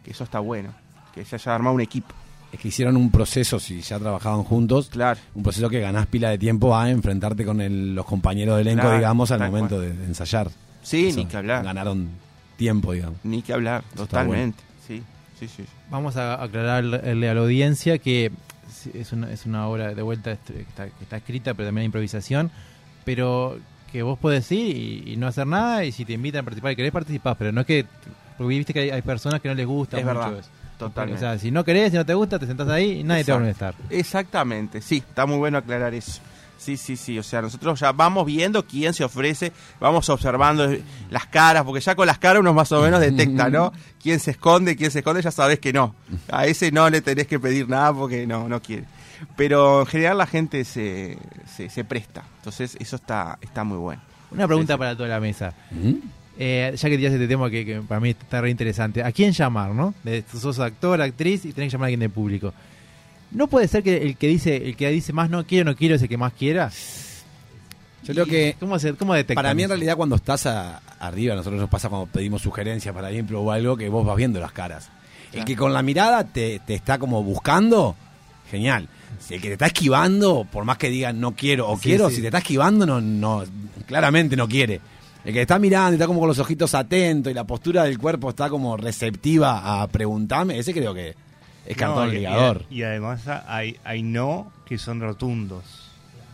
Que eso está bueno, que se haya armado un equipo. Es que hicieron un proceso, si ya trabajaban juntos, claro. un proceso que ganás pila de tiempo a enfrentarte con el- los compañeros de elenco, Claro, digamos, al momento cual. de ensayar. Sí, Eso, ni que hablar. Ganaron tiempo, digamos. Ni que hablar, Eso totalmente, sí, sí, sí. Vamos a aclararle a la audiencia que es una, es una obra de vuelta que está, que está escrita, pero también hay improvisación, pero que vos podés ir y, y no hacer nada, y si te invitan a participar y querés participar, pero no es que, porque viste que hay, hay personas que no les gusta Es mucho verdad, eso. totalmente. O sea, si no querés, si no te gusta, te sentás ahí y nadie te va a molestar. Exactamente, sí, está muy bueno aclarar eso. Sí, sí, sí, o sea, nosotros ya vamos viendo quién se ofrece, vamos observando las caras, porque ya con las caras uno más o menos detecta, ¿no? Quién se esconde, quién se esconde, ya sabes que no. A ese no le tenés que pedir nada porque no, no quiere. Pero en general la gente se, se, se presta, entonces eso está, está muy bueno. Una pregunta para toda la mesa. Eh, ya que tiraste este tema que, que para mí está re interesante. ¿A quién llamar, no? De, sos actor, actriz y tenés que llamar a alguien del público. ¿No puede ser que el que dice el que dice más no quiero, no quiero es el que más quiera? Yo creo que. ¿Cómo, se, cómo Para mí, en realidad, cuando estás a- arriba, nosotros nos pasa cuando pedimos sugerencias para impro o algo, que vos vas viendo las caras. El que con la mirada te, te está como buscando, genial. Si el que te está esquivando, por más que diga no quiero o Sí, quiero, sí. si te está esquivando, no, no, claramente no quiere. El que te está mirando y está como con los ojitos atentos y la postura del cuerpo está como receptiva a preguntarme, ese creo que es cartón No, y- ligador. Y, y además hay, hay no que son rotundos,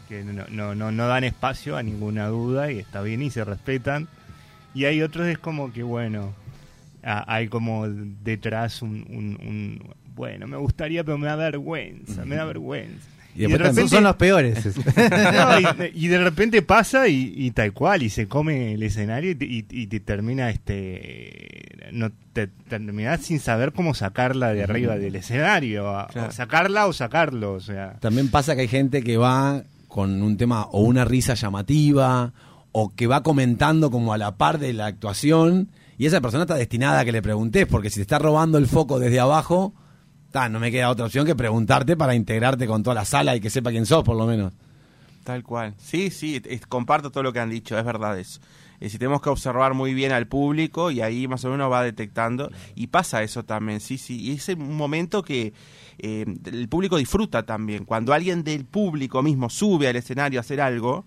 que no, no, no, no dan espacio a ninguna duda y está bien y se respetan. Y hay otros es como que, bueno, hay como detrás un, un- un- bueno, me gustaría, pero me da vergüenza, me da vergüenza. Y después también- Son los peores. No, y, y de repente pasa y, y tal cual, y se come el escenario y te, y- y te termina este no te terminás sin saber cómo sacarla de arriba del escenario, a- o sacarla o sacarlo, o sea. También pasa que hay gente que va con un tema o una risa llamativa o que va comentando como a la par de la actuación y esa persona está destinada a que le preguntes porque si te está robando el foco desde abajo, ta, no me queda otra opción que preguntarte para integrarte con toda la sala y que sepa quién sos por lo menos. Tal cual. Sí, sí, comparto todo lo que han dicho, es verdad eso. Es decir, tenemos que observar muy bien al público y ahí más o menos va detectando. Y pasa eso también, sí, sí. Y es un momento que eh, el público disfruta también. Cuando alguien del público mismo sube al escenario a hacer algo,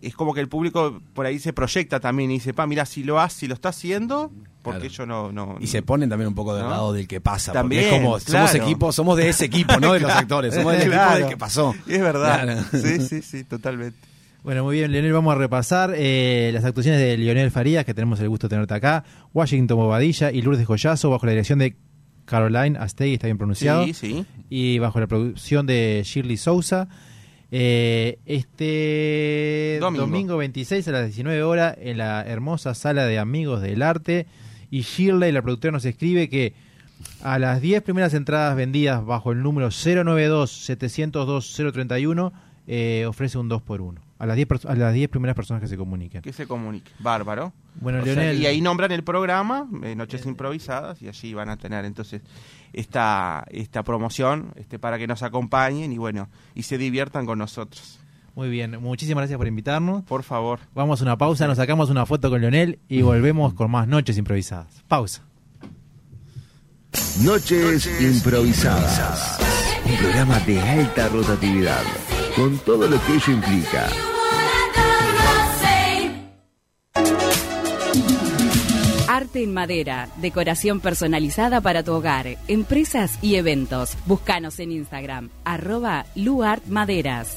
es como que el público por ahí se proyecta también y dice, pa, mira, si lo hace, si lo está haciendo, porque Claro. yo no... no Y se ponen también un poco del ¿No? lado del que pasa. También, porque es como, claro. somos equipo, somos de ese equipo, no de los actores, somos del equipo Claro. del que pasó. Es verdad. Claro. Sí, sí, sí, totalmente. Bueno, muy bien, Leonel, vamos a repasar eh, las actuaciones de Lionel Farías, que tenemos el gusto de tenerte acá, Washington Bobadilla y Lourdes Joyazo, bajo la dirección de Caroline Astegui, está bien pronunciado. Sí, sí. Y bajo la producción de Shirley Sousa. Eh, este Domingo. domingo. 26 a las 19 horas en la hermosa sala de Amigos del Arte. Y Shirley, la productora, nos escribe que a las 10 primeras entradas vendidas bajo el número 092-702-031 eh, ofrece un 2 por 1 a las 10 pers- a las 10 primeras personas que se comuniquen. Que se comunique. Bárbaro. Bueno, O sea, Leonel. y ahí nombran el programa, eh, Noches Improvisadas, y allí van a tener entonces esta, esta promoción este, para que nos acompañen y bueno, y se diviertan con nosotros. Muy bien, muchísimas gracias por invitarnos. Por favor. Vamos a una pausa, nos sacamos una foto con Leonel y volvemos con más noches improvisadas. Pausa. Noches improvisadas. Un programa de alta rotatividad, con todo lo que ello implica. Arte en madera, decoración personalizada para tu hogar, empresas y eventos. Búscanos en Instagram, arroba luartmaderas.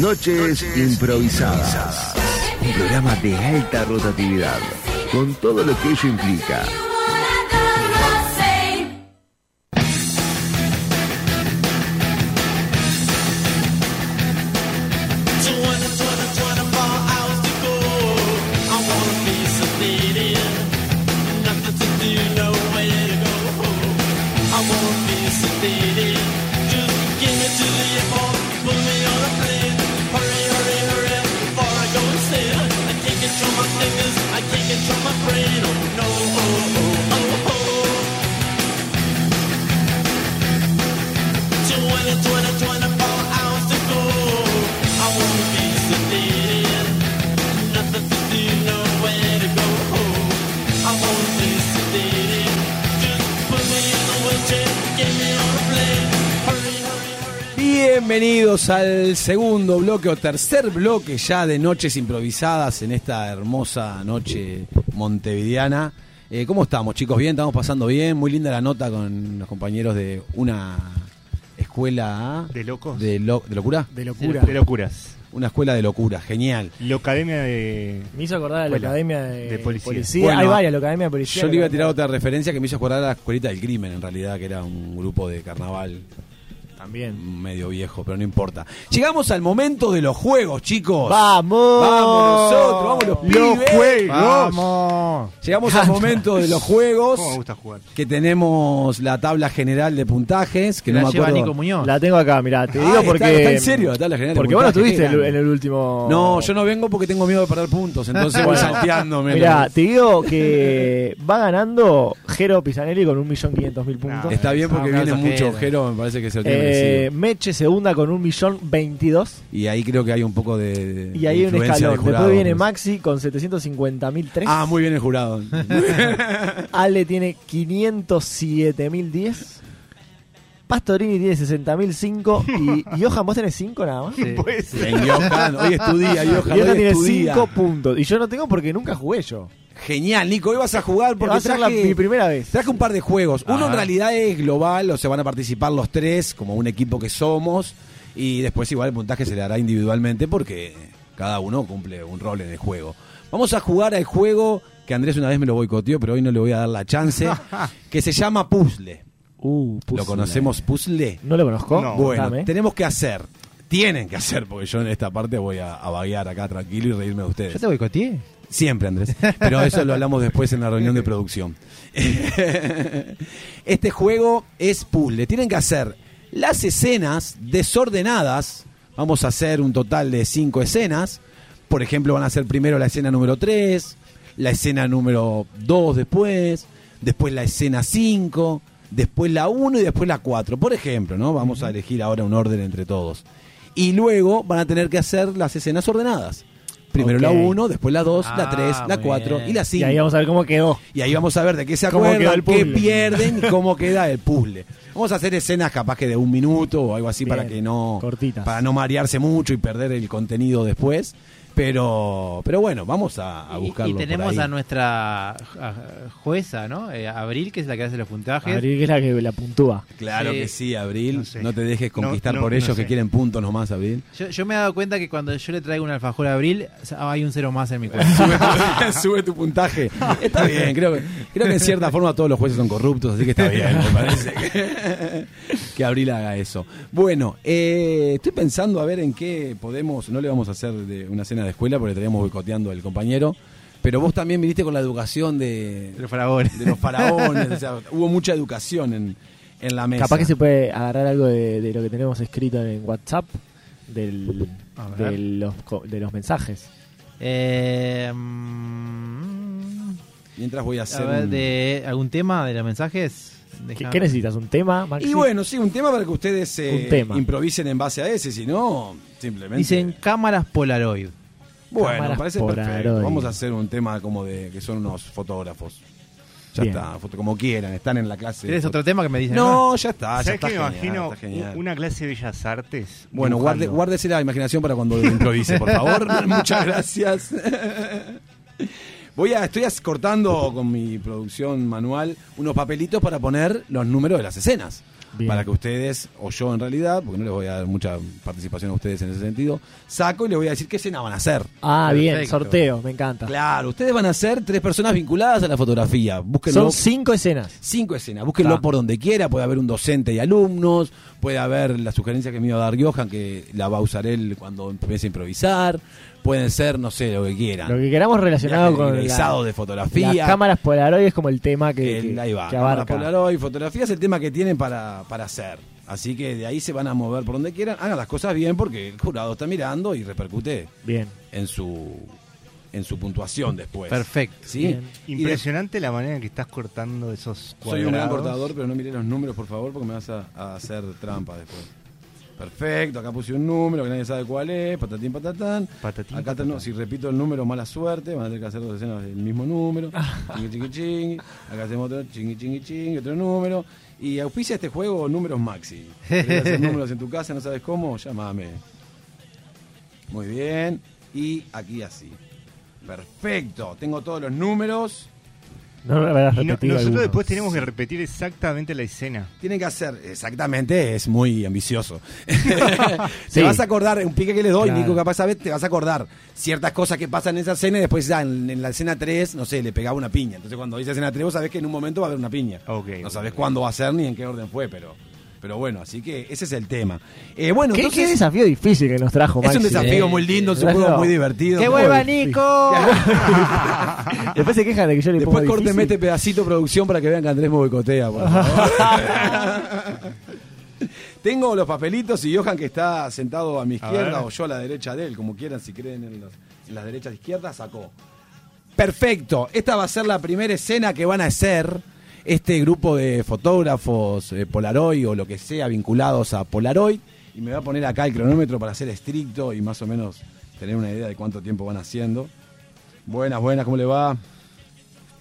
Noches Improvisadas. Un programa de alta rotatividad, con todo lo que ello implica. Al segundo bloque o tercer bloque ya de Noches Improvisadas en esta hermosa noche montevideana. Eh, ¿Cómo estamos chicos? Bien, estamos pasando bien. Muy linda la nota con los compañeros de una escuela ¿ah? ¿De locos? de, lo- de locura. De locura. De locuras. Una escuela de locura, genial. La academia de. Me hizo acordar a la Escuela Academia de, de Policía. Bueno, Hay varias, la Academia de Policía. Yo le iba a tirar otra referencia que me hizo acordar a la escuelita del crimen, en realidad, que era un grupo de carnaval También. medio viejo, pero no importa. Llegamos al momento de los juegos, chicos. ¡Vamos! Vamos nosotros, vamos los pibes. juegos. ¡Vamos! Llegamos al momento de los juegos. ¿Cómo me gusta jugar? Que tenemos la tabla general de puntajes. Que la no me acuerdo. Nico Muñoz. La tengo acá, mirá, te Ah, digo porque. está en serio la tabla general de Porque vos no puntaje, estuviste en el, grande. en el último. No, yo no vengo porque tengo miedo de perder puntos. Entonces voy salteándome. Mirá, te digo que va ganando Jero Pisanelli con 1.500.000 puntos. Está bien porque Ah, viene mucho Jero. Jero, me parece que se lo tiene Eh. Meche segunda con 1.022. Y ahí creo que hay un poco de. Y ahí hay un escalón. jurado, Después viene pues. Maxi con 750.003. Ah, muy bien el jurado. Ale tiene 507.010. Pastorini tiene 60.005. Y, y Johan, vos tenés 5 nada más. Puede ser. Bien, Johan, hoy estudia, Johan, Y Johan hoy tiene estudia. 5 puntos. Y yo no tengo porque nunca jugué yo. Genial, Nico, hoy vas a jugar porque ser la- traje- mi primera vez. Traje un par de juegos. Uno en realidad es global, o sea, van a participar los tres como un equipo que somos. Y después igual el puntaje se le dará individualmente porque cada uno cumple un rol en el juego. Vamos a jugar al juego que Andrés una vez me lo boicoteó, pero hoy no le voy a dar la chance, que se llama Puzzle. Uh, ¿Lo conocemos Puzzle? ¿No lo conozco? No. Bueno, Dame. tenemos que hacer, tienen que hacer, porque yo en esta parte voy a, a vaguear acá tranquilo y reírme de ustedes. ¿Yo te boicoteé? Siempre, Andrés. Pero eso lo hablamos después en la reunión de producción. Este juego es puzzle. Tienen que hacer las escenas desordenadas. Vamos a hacer un total de cinco escenas. Por ejemplo, van a hacer primero la escena número 3, la escena número 2 después, después la escena 5, después la 1 y después la 4. Por ejemplo, ¿no? Vamos a elegir ahora un orden entre todos. Y luego van a tener que hacer las escenas ordenadas. Primero la Ok. 1, después la 2, la Ah, 3, la muy 4 bien. y la Y 5. ahí vamos a ver cómo quedó. Y ahí vamos a ver de qué se ¿Cómo quedó acuerdan, el qué pierden y cómo queda el puzzle. Vamos a hacer escenas capaz que de un minuto o algo así Bien, para que no cortitas. para no marearse mucho y perder el contenido después. Pero, pero bueno, vamos a, a buscarlo. Y, tenemos ahí. a nuestra jueza, ¿no? Eh, Abril, que es la que hace los puntajes. Abril, que es la que la puntúa. Claro Sí. que sí, Abril. No te dejes conquistar no, por no ellos sé. que quieren puntos nomás, Abril. Yo, yo me he dado cuenta que cuando yo le traigo un alfajor a Abril, hay un cero más en mi cuenta. sube, tu, sube tu puntaje. Está bien, creo que, creo que en cierta forma todos los jueces son corruptos, así que está bien, me parece que, que Abril haga eso. Bueno, eh, estoy pensando a ver en qué podemos, no le vamos a hacer de una cena de escuela porque estaríamos boicoteando al compañero, pero vos también viniste con la educación de, de los faraones. De los faraones, o sea, hubo mucha educación en, en la mesa. Capaz que se puede agarrar algo de, de lo que tenemos escrito en WhatsApp, del, de, los, de los mensajes. Eh, Mientras voy a hacer ver, un- de algún tema de los mensajes. ¿Qué, necesitas? ¿Un tema, Maxi? Y bueno, sí, un tema para que ustedes eh, improvisen en base a ese, si no, simplemente... Dicen cámaras Polaroid. Bueno, parece perfecto. Vamos a hacer un tema como de que son unos fotógrafos. Ya Bien. está, foto, como quieran, están en la clase. ¿Tienes otro tema que me dicen? No, ya está, ya ¿Sabes está qué me imagino? está genial. Una clase de bellas artes. Bueno, guarde, guárdese la imaginación para cuando improvise, por favor. Muchas gracias. Voy a, estoy cortando con mi producción manual unos papelitos para poner los números de las escenas. Bien. Para que ustedes, o yo en realidad, porque no les voy a dar mucha participación a ustedes en ese sentido, saco y les voy a decir qué escena van a hacer. Ah, bien, sorteo, me encanta. Claro, ustedes van a ser tres personas vinculadas a la fotografía. Búsquenlo. Son cinco escenas. Cinco escenas, búsquenlo por donde quiera, puede haber un docente y alumnos, puede haber la sugerencia que me iba a dar Johan, que la va a usar él cuando empiece a improvisar, pueden ser, no sé, lo que quieran. Lo que queramos relacionado Viajes con la- de fotografía. Las cámaras Polaroid es como el tema que, El- que- ahí va, que abarca. Polaroid, fotografía es el tema que tienen para, para hacer. Así que de ahí se van a mover por donde quieran, hagan las cosas bien porque el jurado está mirando y repercute Bien. en su en su puntuación después. Perfecto. ¿Sí? Bien. Y de- Impresionante la manera en que estás cortando esos Soy un gran cuadrados. cortador, pero no miré los números, por favor, porque me vas a, a hacer trampa después. Perfecto, acá puse un número que nadie sabe cuál es, patatín patatán. Patatín, acá no, si repito el número, mala suerte, van a tener que hacer dos escenas del mismo número. chingui, chingui, chingui. Acá hacemos otro chingui, chingui, chingui, otro número. Y auspicia este juego números maxi. ¿Querés hacer números en tu casa, no sabes cómo? Llámame. Muy bien. Y aquí así. Perfecto, tengo todos los números. No habrás Y no- nosotros alguno. después tenemos que repetir exactamente la escena. Tienen que hacer, exactamente, es muy ambicioso. Sí. Te vas a acordar, un pique que le doy, Claro. Nico, capaz a ver, te vas a acordar ciertas cosas que pasan en esa escena y después ya en, en la escena 3, no sé, le pegaba una piña. Entonces cuando dice escena 3 vos sabés que en un momento va a haber una piña. Ok, no sabés cuándo va a ser ni en qué orden fue, pero, pero bueno, así que ese es el tema. Eh, bueno, ¿Qué, entonces, qué desafío difícil que nos trajo es un Maxi. desafío Eh, muy lindo, es un juego muy divertido. ¡Que vuelva. Nico! Después se quejan de que yo le Después difícil. este pedacito producción para que vean que Andrés me boicotea, por favor. Tengo los papelitos y Johan que está sentado a mi izquierda o yo a la derecha de él, como quieran, si creen en, los- en las derechas e izquierdas, sacó. Perfecto, esta va a ser la primera escena que van a hacer este grupo de fotógrafos eh, Polaroid o lo que sea vinculados a Polaroid. Y me voy a poner acá el cronómetro para ser estricto y más o menos tener una idea de cuánto tiempo van haciendo. Buenas, buenas, ¿cómo le va?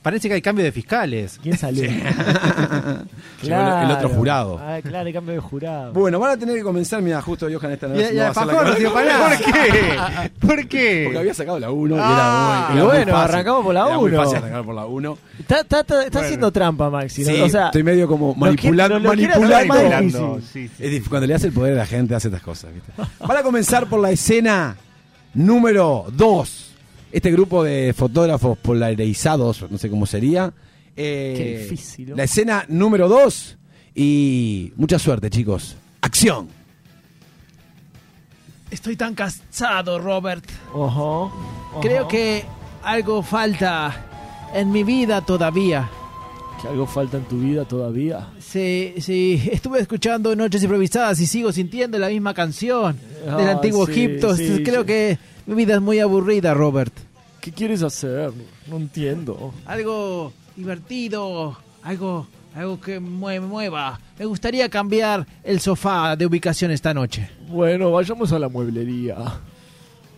Parece que hay cambio de fiscales. ¿Quién salió? Llegó el- el otro jurado. Ah, claro, el cambio de jurado. Bueno, van a tener que comenzar, mira, justo Johan esta no, Y- no y nada. ¿Por qué? ¿Por qué? Porque había sacado la 1 Ah, y era muy, era muy bueno, fácil. arrancamos por la Era muy uno. fácil arrancar por la 1. Está, está- está- está haciendo trampa, Maxi. ¿no? Sí, o sea, estoy medio como manipulando. lo manipulando. sí, sí. Es cuando le hace el poder a la gente hace estas cosas. ¿viste? Van a comenzar por la escena número 2. Este grupo de fotógrafos polarizados, no sé cómo sería. Eh, Qué difícil. La escena número 2. Y mucha suerte, chicos. ¡Acción! Estoy tan cansado, Robert. ojo. Creo que algo falta en mi vida todavía. ¿Que algo falta en tu vida todavía? Sí, sí, estuve escuchando Noches Improvisadas y sigo sintiendo la misma canción del Ah, antiguo sí, Egipto. sí, Creo sí. que mi vida es muy aburrida, Robert. ¿Qué quieres hacer? No entiendo. Algo divertido, algo, algo que mue- mueva. Me gustaría cambiar el sofá de ubicación esta noche. Bueno, vayamos a la mueblería.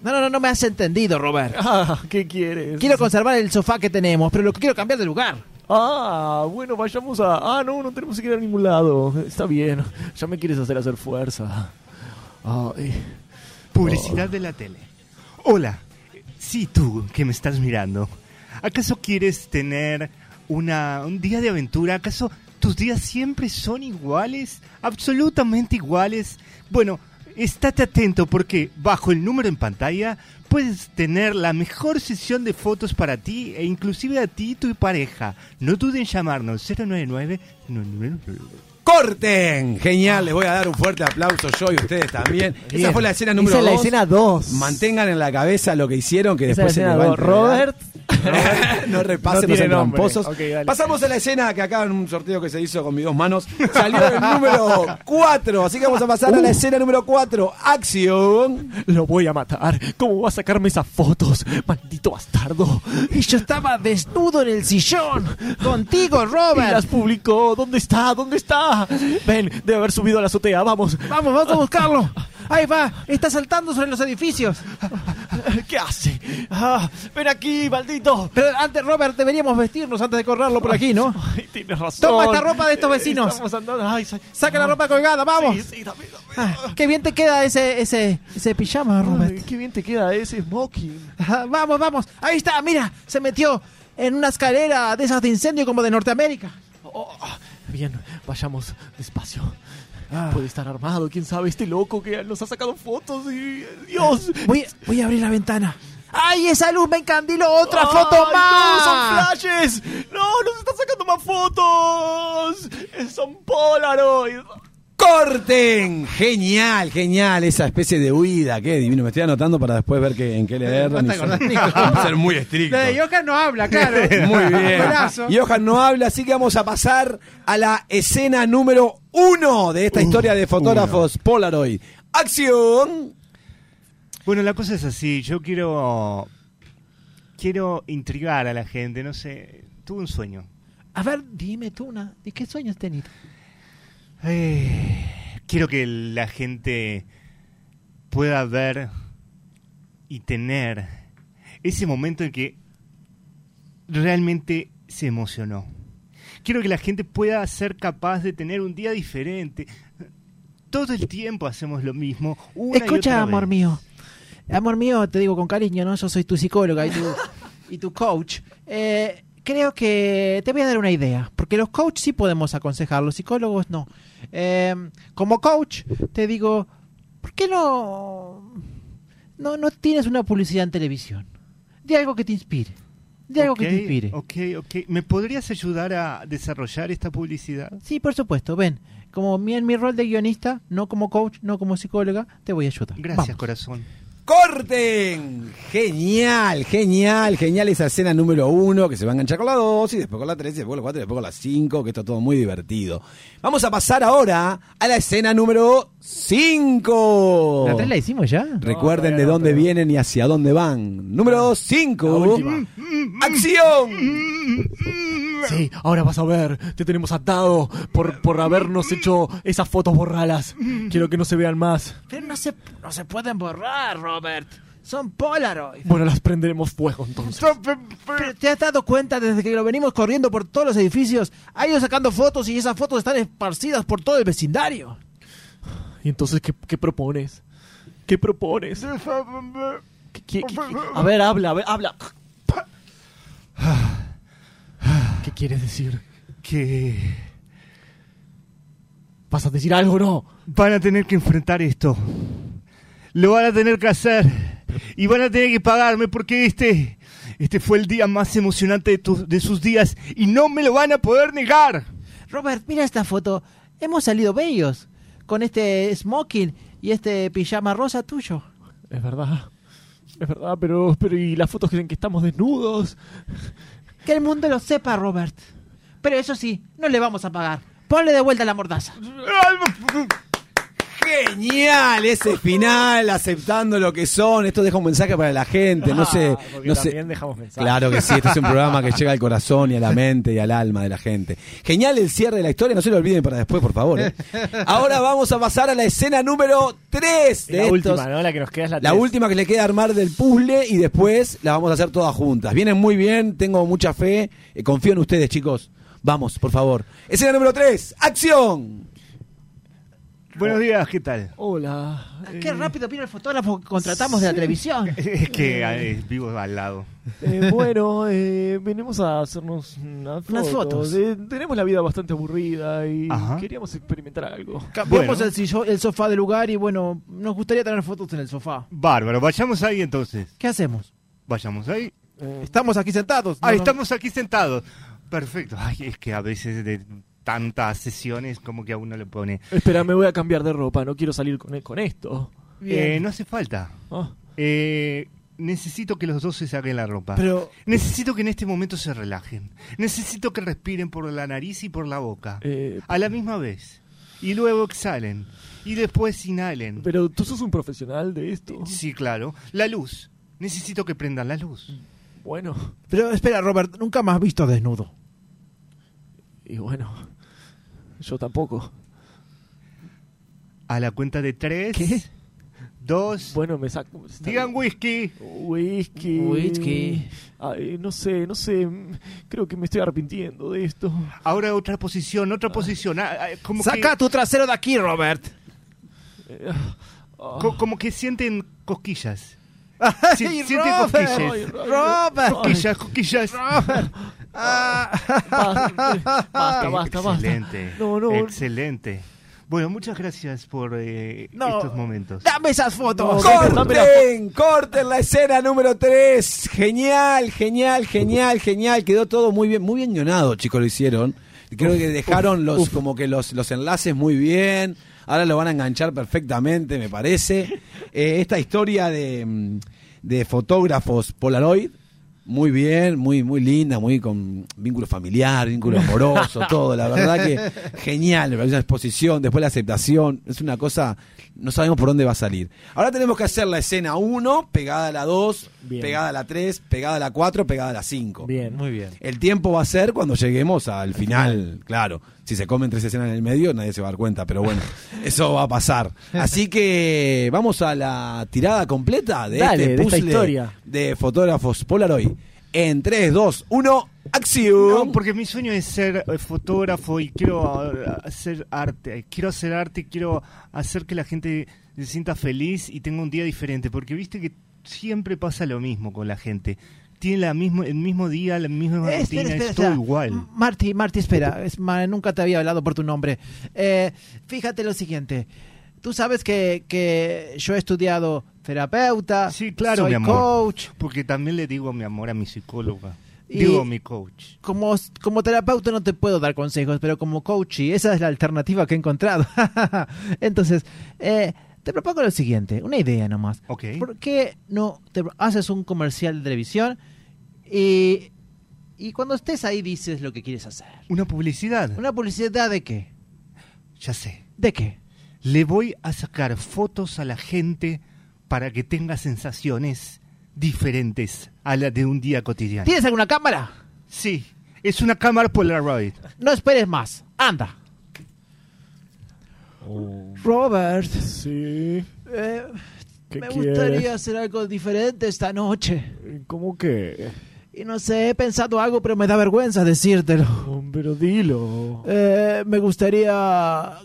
No, no, no, no me has entendido, Robert. Ah, ¿qué quieres? Quiero conservar el sofá que tenemos, pero lo que quiero cambiar de lugar. Ah, bueno, vayamos a... Ah, no, no tenemos que ir a ningún lado. Está bien. Ya me quieres hacer hacer fuerza. Ay. Publicidad de la tele. Hola, Sí, tú que me estás mirando. ¿Acaso quieres tener una, un día de aventura? ¿Acaso tus días siempre son iguales? ¿Absolutamente iguales? Bueno, estate atento porque bajo el número en pantalla puedes tener la mejor sesión de fotos para ti e inclusive a ti y tu pareja. No duden en llamarnos 099 ¡Corten! Genial, les voy a dar un fuerte aplauso yo y ustedes también. Esa fue la escena número Esa es la dos. escena dos. Mantengan en la cabeza lo que hicieron, que Esa después se les va a. Robert. no repasen, No nombre. tramposos. Pasamos a la escena que acá en un sorteo que se hizo con mis dos manos salió el número 4. Así que vamos a pasar a la Uh. escena número 4. Acción. Lo voy a matar. ¿Cómo va a sacarme esas fotos? Maldito bastardo. Y yo estaba desnudo en el sillón. Contigo, Robert. Y las publicó. ¿Dónde está? ¿Dónde está? Ven, debe haber subido a la azotea. Vamos. Vamos, vamos a buscarlo. Ahí va. Está saltando sobre los edificios. ¿Qué hace? Ah, ven aquí, maldito. Pero antes, Robert, deberíamos vestirnos antes de correrlo por aquí, ¿no? Ay, tienes razón. Toma esta ropa de estos vecinos. Estamos andando. Ay, sa- Saca la ropa colgada, vamos. Sí, sí, dame. Ah, qué bien te queda ese, ese, ese pijama, Robert. Ay, qué bien te queda ese smoking. Ajá, vamos, vamos. Ahí está, mira. Se metió en una escalera de esas de incendio como de Norteamérica. Oh, bien, vayamos despacio. Ah. Puede estar armado, quién sabe, este loco que nos ha sacado fotos y... ¡Dios! Voy, voy a abrir la ventana. ¡Ay, esa luz me encandiló! ¡Otra ¡Ay, foto no, más! ¡Son flashes! ¡No, nos están sacando más fotos! Eh, ¡Son Polaroid! ¡Corten! Genial, genial esa especie de huida. Qué divino. Me estoy anotando para después ver qué, en qué leer. No te acordás, Nico. Vamos a ser muy estrictos. La de Johan no habla, claro. Muy bien. Johan no habla, así que vamos a pasar a la escena número uno de esta historia de fotógrafos Polaroid. ¡Acción! Bueno, la cosa es así. Yo quiero. Quiero intrigar a la gente. No sé. Tuve un sueño. A ver, dime tú, una, ¿de qué sueño has tenido? Eh, quiero que la gente pueda ver y tener ese momento en que realmente se emocionó. Quiero que la gente pueda ser capaz de tener un día diferente. Todo el tiempo hacemos lo mismo. Una y Escucha, otra amor vez. mío. Amor mío, te digo con cariño, ¿no? Yo soy tu psicóloga y tu, y tu coach. Eh, creo que te voy a dar una idea. Porque los coaches sí podemos aconsejar, los psicólogos no. Eh, como coach, te digo, ¿por qué no, no, no tienes una publicidad en televisión? De algo que te inspire. De algo que te inspire. Ok, ok. ¿Me podrías ayudar a desarrollar esta publicidad? Sí, por supuesto, ven. Como mi, en mi rol de guionista, no como coach, no como psicóloga, te voy a ayudar. Gracias, Vamos. corazón. ¡Corten! Genial, genial, genial esa escena número uno que se va a enganchar con la dos y después con la tres y después con la cuatro y después con la cinco, que esto es todo muy divertido. Vamos a pasar ahora a la escena número cinco. ¿La tres la hicimos ya? Recuerden de dónde vienen y hacia dónde van. Número 5. ¡Acción! Sí, ahora vas a ver, te tenemos atado por, por habernos hecho esas fotos borralas. Quiero que no se vean más. Pero no se, no se pueden borrar, Robert. Son Polaroid. Bueno, las prenderemos fuego entonces. Pero ¿Te has dado cuenta desde que lo venimos corriendo por todos los edificios? Ha ido sacando fotos y esas fotos están esparcidas por todo el vecindario. ¿Y entonces qué, qué propones? ¿Qué propones? ¿Qué- qué- qué- a ver, habla, a ver, habla. ¿Qué quieres decir? Que ¿Vas a decir algo o no? van a tener que enfrentar esto. Lo van a tener que hacer. Y van a tener que pagarme porque este, este fue el día más emocionante de, tu- de sus días y no me lo van a poder negar. Robert, mira esta foto. Hemos salido bellos. Con este smoking y este pijama rosa tuyo. Es verdad. Es verdad, pero, pero ¿y las fotos que dicen que estamos desnudos? Que el mundo lo sepa, Robert. Pero eso sí, no le vamos a pagar. Ponle de vuelta la mordaza. Genial ese final, aceptando lo que son. Esto deja un mensaje para la gente. No sé. Ah, porque No sé. también dejamos mensajes. Claro que sí, este es un programa que llega al corazón y a la mente y al alma de la gente. Genial el cierre de la historia, no se lo olviden para después, por favor. ¿eh? Ahora vamos a pasar a la escena número 3 de La estos- última, ¿no? La que nos queda es la La última que le queda armar del puzzle y después la vamos a hacer todas juntas. Vienen muy bien, tengo mucha fe, eh, confío en ustedes, chicos. Vamos, por favor. Escena número 3, acción. Buenos días, ¿qué tal? Hola. Qué rápido vino el fotógrafo que contratamos de la televisión. Es que eh, vivo al lado. Eh, bueno, eh, venimos a hacernos unas fotos. Unas fotos. Eh, tenemos la vida bastante aburrida y Ajá. queríamos experimentar algo. Cambiamos Bueno. el, sillo- el sofá de lugar y bueno, nos gustaría tener fotos en el sofá. Bárbaro, vayamos ahí entonces. ¿Qué hacemos? Vayamos ahí. Eh, Estamos aquí sentados. Ah, No, no- estamos aquí sentados. Perfecto. Ay, es que a veces de tantas sesiones como que a uno le pone... espera, me voy a cambiar de ropa. No quiero salir con, con esto. Eh, no hace falta. Ah, Eh, necesito que los dos se saquen la ropa. Pero Necesito que en este momento se relajen. Necesito que respiren por la nariz y por la boca. eh, A la misma vez. Y luego exhalen. Y después inhalen. pero tú sos un profesional de esto. Sí, claro. La luz. Necesito que prendan la luz. Bueno, Pero espera, Robert, nunca más visto desnudo. y bueno, yo tampoco. A la cuenta de tres. ¿Qué? Dos. Bueno, me saco. Digan whisky. Whisky. Whisky. Ay, no sé, no sé. Creo que me estoy arrepintiendo de esto. Ahora otra posición, otra posición. Ah, ah, como Saca que, tu trasero de aquí, Robert. Eh, ah. co- como que sienten cosquillas. ¡Ay, Si- siente Robert! cosquillas. Ay, Robert. Cosquillas, cosquillas. Ah. Basta, basta, basta, basta. Excelente. No, no. Excelente. Bueno, muchas gracias por eh, No. estos momentos. Dame esas fotos. No, dame la ¡Corten! ¡Corten la escena número 3! Genial, genial, genial, genial. Quedó todo muy bien, muy bien guionado, chicos, lo hicieron. Creo que dejaron los como que los, los enlaces muy bien. Ahora lo van a enganchar perfectamente, me parece. Eh, esta historia de, mm, de fotógrafos Polaroid, muy bien, muy, muy linda, muy con vínculo familiar, vínculo amoroso, todo. La verdad que genial, me una exposición, después la aceptación, es una cosa, no sabemos por dónde va a salir. Ahora tenemos que hacer la escena 1, pegada a la 2, Bien. pegada a la 3, pegada a la 4, pegada a la 5. Bien. Muy bien. El tiempo va a ser cuando lleguemos al final, claro. Si se comen tres escenas en el medio, nadie se va a dar cuenta, pero bueno, eso va a pasar. Así que vamos a la tirada completa de Dale, este de esta puzzle historia. de fotógrafos Polaroid. En 3, 2, 1, acción. No, porque mi sueño es ser eh, fotógrafo y quiero eh, hacer arte. Quiero hacer arte, quiero hacer que la gente se sienta feliz y tenga un día diferente. Porque viste que siempre pasa lo mismo con la gente. Tiene la mismo, el mismo día, la misma Eh, rutina, espera, espera, es todo espera. igual. Marty, Marty, espera. Es ma- nunca te había hablado por tu nombre. Eh, fíjate lo siguiente. Tú sabes que, que yo he estudiado terapeuta, Sí, claro, soy mi amor. coach. Porque también le digo mi amor a mi psicóloga. Y- Digo mi coach. Como, como terapeuta no te puedo dar consejos, pero como coach, y esa es la alternativa que he encontrado. Entonces, eh, te propongo lo siguiente, una idea nomás. ¿Por qué no te haces un comercial de televisión y, y cuando estés ahí dices lo que quieres hacer? Una publicidad. ¿Una publicidad de qué? Ya sé. ¿De qué? Le voy a sacar fotos a la gente para que tenga sensaciones diferentes a la de un día cotidiano. ¿Tienes alguna cámara? Sí, es una cámara Polaroid. No esperes más. Anda. Robert, Sí. eh, ¿Qué me quieres? gustaría hacer algo diferente esta noche. ¿Cómo que? Y no sé, he pensado algo, pero me da vergüenza decírtelo. Oh, pero dilo. Eh, me gustaría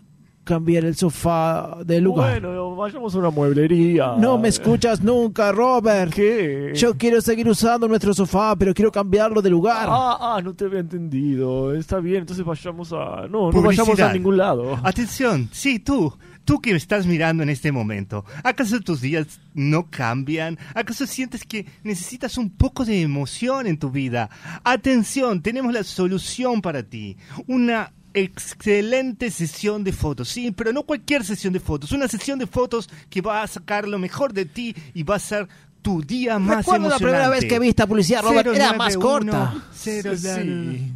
cambiar el sofá de lugar. Bueno, vayamos a una mueblería. No me escuchas nunca, Robert. ¿Qué? Yo quiero seguir usando nuestro sofá, pero quiero cambiarlo de lugar. Ah, ah, no te había entendido. Está bien, entonces vayamos a... No, no vayamos a ningún lado. Atención, sí, tú, tú que me estás mirando en este momento, ¿acaso tus días no cambian? ¿Acaso sientes que necesitas un poco de emoción en tu vida? Atención, tenemos la solución para ti. Una excelente sesión de fotos, sí, pero no cualquier sesión de fotos, una sesión de fotos que va a sacar lo mejor de ti y va a ser tu día más Recuerdo la emocionante. primera vez que vi esta publicidad, Robert, era más 091, corta. cero, Sí.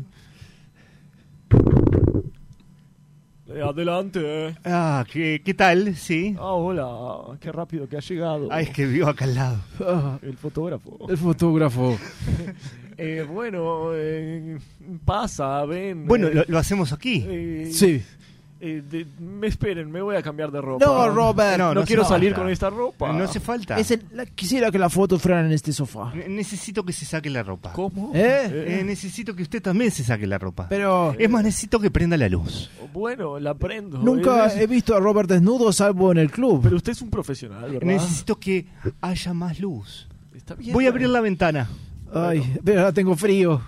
Eh, adelante. Ah, ¿qué, ¿qué tal? Sí. Ah, hola. Qué rápido que ha llegado. Ah, es que vivo acá al lado. Ah, el fotógrafo. El fotógrafo. Eh, bueno, eh, pasa, ven. Bueno, eh, lo, lo hacemos aquí. eh, Sí. Eh, de- me esperen, me voy a cambiar de ropa. No, Robert. No, No, quiero salir falta. con esta ropa. No hace falta. La- quisiera que las fotos fueran en este sofá. Ne- Necesito que se saque la ropa. ¿Cómo? ¿Eh? Eh, necesito que usted también se saque la ropa. Pero Es más, necesito que prenda la luz. Bueno, la prendo. nunca Eh, he visto a Robert desnudo salvo en el club. Pero usted es un profesional, ¿verdad? Necesito que haya más luz. Está bien. Voy a abrir la ventana. Ay, pero ahora tengo frío.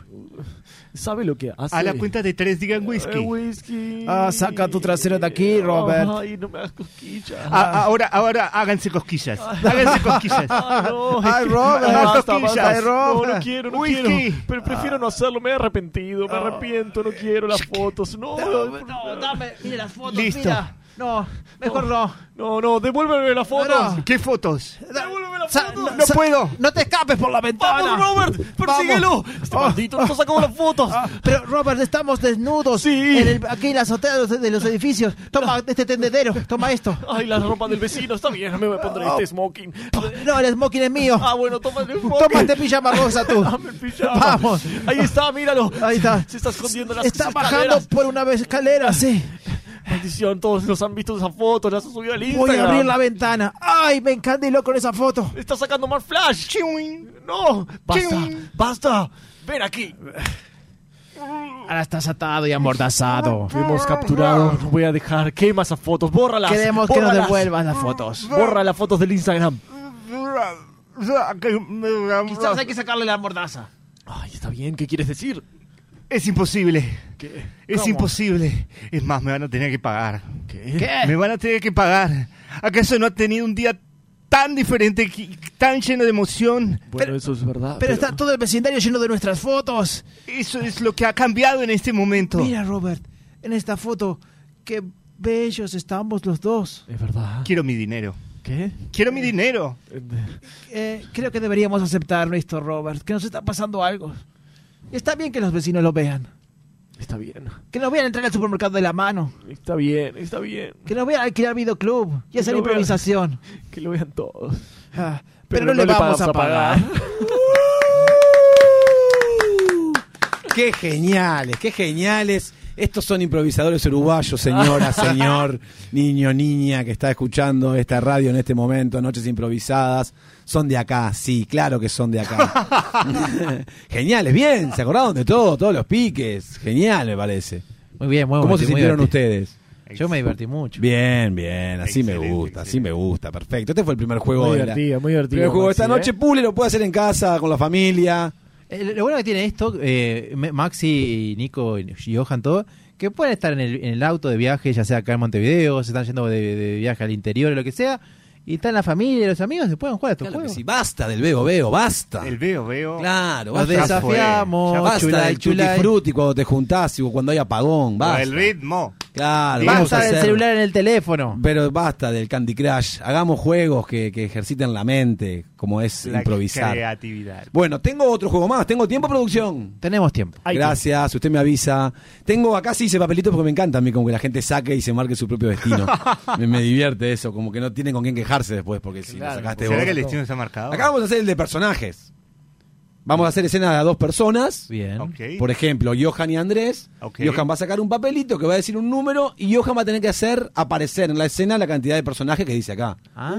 ¿Sabe lo que hace? A la cuenta de tres digan whisky. Eh, whisky. Ah, saca tu trasero de aquí, Robert. Ay, no me hagas cosquillas. A- ahora, ahora háganse cosquillas. Háganse cosquillas. Ah, no. Ay, Robert. Ay, basta, cosquillas. basta. Ay, Robert. No, no quiero, no Whisky. quiero. Pero prefiero no hacerlo, me he arrepentido, me arrepiento, no quiero las fotos. No, no, No, dame, mire las fotos, Listo. mira. No, mejor no. no, no, devuélveme las fotos. No. ¿Qué fotos? Devuélveme las Sa- fotos. No sa- puedo. No te escapes por la ventana. ¡Vamos, Robert! ¡Persíguelo! Este Oh. maldito no sacó las fotos. Ah, pero Robert, estamos desnudos Sí. en el- aquí en la azotea de los, de los edificios. Toma este tendedero, toma esto. Ay, la ropa del vecino, está bien, me voy a poner este smoking. No, el smoking es mío. Ah, bueno, toma el smoking. Toma este pijama rosa tú. Dame el pijama. Vamos. Ahí está, míralo. Ahí está. Se está escondiendo en las Está escaleras. bajando por una escalera, sí. Maldición, todos los han visto esa foto, la has subido al Voy Instagram. a abrir la ventana. Ay, me encandiló con esa foto. Está sacando más flash. No, basta, basta. Ven aquí. Ahora estás atado y amordazado. Te hemos capturado. No voy a dejar. Quema esas fotos. Bórralas. Queremos que nos bórralas. devuelvas las fotos. Borra las fotos del Instagram. Quizás hay que sacarle la mordaza. Ay, está bien. ¿Qué quieres decir? Es imposible. ¿Qué? Es imposible. Es más, me van a tener que pagar. ¿Qué? ¿Qué? Me van a tener que pagar. ¿Acaso no ha tenido un día tan diferente, tan lleno de emoción? Bueno, eso es verdad. Pero está todo el vecindario lleno de nuestras fotos. Eso es lo que ha cambiado en este momento. Mira, Robert, en esta foto, qué bellos estamos los dos. Es verdad. Quiero mi dinero. ¿Qué? Quiero mi dinero. Eh, creo que deberíamos aceptarlo esto, Robert, que nos está pasando algo. Está bien que los vecinos lo vean. Está bien. Que nos vean entrar al supermercado de la mano. Está bien, está bien. Que nos vean alquilar videoclub y hacer vean. improvisación. Que lo vean todos. Ah, pero, no, le vamos a pagar. Qué geniales, qué geniales. Estos son improvisadores uruguayos, señora, señor, niño, niña que está escuchando esta radio en este momento, Noches Improvisadas. Son de acá, sí, claro que son de acá. geniales, bien, se acordaron de todo, todos los piques. Genial, me parece. Muy bien, muy ¿Cómo se sintieron ustedes? Yo me divertí mucho. Bien, bien, así me Excelente, gusta, así me gusta, perfecto. Este fue el primer juego Muy de la- divertido, muy divertido. primer juego de esta Maxi, noche. ¿eh? Pule lo puede hacer en casa, con la familia. Eh, lo bueno que tiene esto, eh, Me- Maxi, y Nico y Johan, todo, que pueden estar en el, en el auto de viaje, ya sea acá en Montevideo, se están yendo de, de viaje al interior o lo que sea, y están la familia y los amigos, se pueden jugar a estos Claro que juegos. sí, basta del veo, veo, basta. El veo, veo. Claro, Los basta. desafiamos, Ya basta chulay, del tutti chulay. frutti cuando te juntás y cuando hay apagón, basta. El ritmo. Claro, vamos a Basta del hacer- celular en el teléfono. Pero basta del Candy Crush. Hagamos juegos que, que ejerciten la mente, como es La improvisar. creatividad. Bueno, tengo otro juego más. ¿Tengo tiempo, producción? Tenemos tiempo. Hay Gracias, usted me avisa. Tengo acá sí hice papelitos porque me encanta a mí como que la gente saque y se marque su propio destino. me, me divierte eso, como que no tienen con quién quejarse después porque si lo sacaste ¿Será vos. que el destino está marcado? Acá vamos a hacer el de personajes. Vamos a hacer escena de a dos personas. Bien. Por ejemplo, Johan y Andrés. Ok. Johan va a sacar un papelito que va a decir un número y Johan va a tener que hacer aparecer en la escena la cantidad de personajes que dice acá. Ah,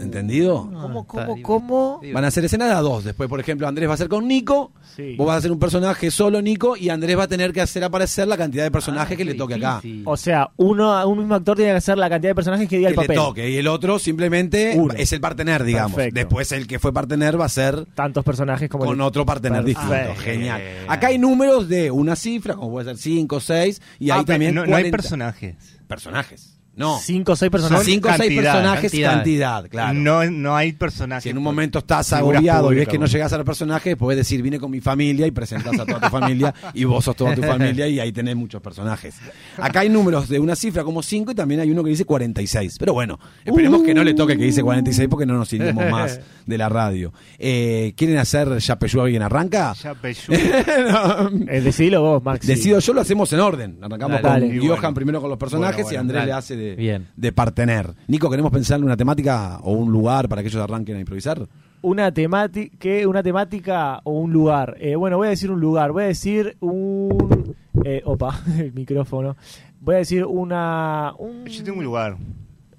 ¿Entendido? ¿Cómo, cómo, cómo? Van a hacer escena de a dos. Después, por ejemplo, Andrés va a hacer con Nico. Sí. Vos vas a hacer un personaje solo, Nico, y Andrés va a tener que hacer aparecer la cantidad de personajes Ah, que le toque acá. O sea, uno, un mismo actor tiene que hacer la cantidad de personajes que diga Que el le papel. toque. Y el otro simplemente Uno. es el partener, digamos. Perfecto. Después el que fue partener va a ser Tantos personajes como con el- otro partener Perfecto. distinto. Genial. Acá hay números de una cifra, como puede ser 5, 6, y Ah, ahí también no, no hay 40 personajes. personajes. No. Cinco o seis personajes. Cinco o seis Cantidad, personajes, cantidad. cantidad, claro. No, no hay personajes. Si en un momento estás agobiado y ves que no llegas al personaje, puedes decir, vine con mi familia y presentás a toda tu familia y vos sos toda tu familia y ahí tenés muchos personajes. Acá hay números de una cifra como 5 y también hay uno que dice 46. Pero bueno, esperemos que no le toque que dice 46 porque no nos iremos más de la radio. Eh, ¿Quieren hacer Yapeyú alguien arranca? Ya, Peyú. No. Eh, decidilo vos, Maxi. Decido yo, lo hacemos en orden. Arrancamos Dale. con Y Johan bueno. primero con los personajes Bueno, bueno, y Andrés dale. le hace de, Bien. de partener. Nico, ¿queremos pensar en una temática o un lugar para que ellos arranquen a improvisar? Una temática, una temática o un lugar. Eh, bueno, voy a decir un lugar. Voy a decir un. Eh, opa, el micrófono. voy a decir una. Un... Yo tengo un lugar.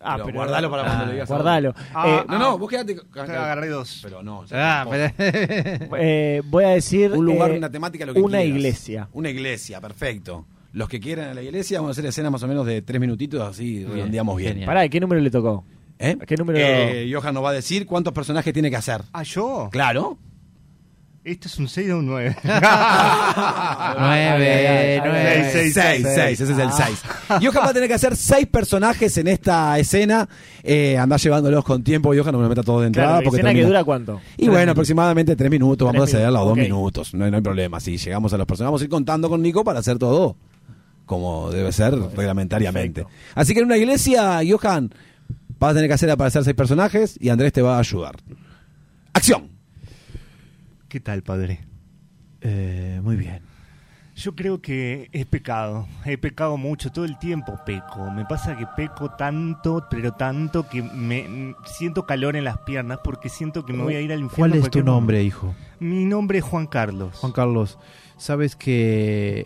Ah, Pero pero, guardalo para cuando lo digas Guardalo. Ah, Eh, No, no, vos quedate. agarré dos. Pero no. Ah, pero- eh, voy a decir. Un lugar, eh, una temática, lo que Una quieras. iglesia. Una iglesia, perfecto. Los que quieran a la iglesia, vamos a hacer escena más o menos de tres minutitos, así redondeamos bien. genial. Pará, ¿qué número le tocó? ¿Eh? ¿A qué número? Eh, Johan nos va a decir cuántos personajes tiene que hacer. ¿Ah, yo? Claro. Este es un 6 o un 9. Nueve, nueve. Seis, seis, seis, ese es el 6. Johan va a tener que hacer seis personajes en esta escena. Eh, andá llevándolos con tiempo, Johan, no me lo meta todo de entrada. Claro, porque ¿escena que termina- dura cuánto? Y bueno, aproximadamente tres minutos, vamos a Tres hacerla, o dos minutos, no, hay- no hay problema. Si llegamos a los personajes, vamos a ir contando con Nico para hacer todo como debe ser reglamentariamente. Así que en una iglesia, Johan, vas a tener que hacer aparecer seis personajes y Andrés te va a ayudar. ¡Acción! ¿Qué tal, padre? Eh, muy bien. Yo creo que he pecado, he pecado mucho, todo el tiempo peco. Me pasa que peco tanto, pero tanto que me siento calor en las piernas porque siento que me voy a ir al infierno. ¿Cuál es tu nombre, momento. hijo? Mi nombre es Juan Carlos. Juan Carlos, ¿sabes que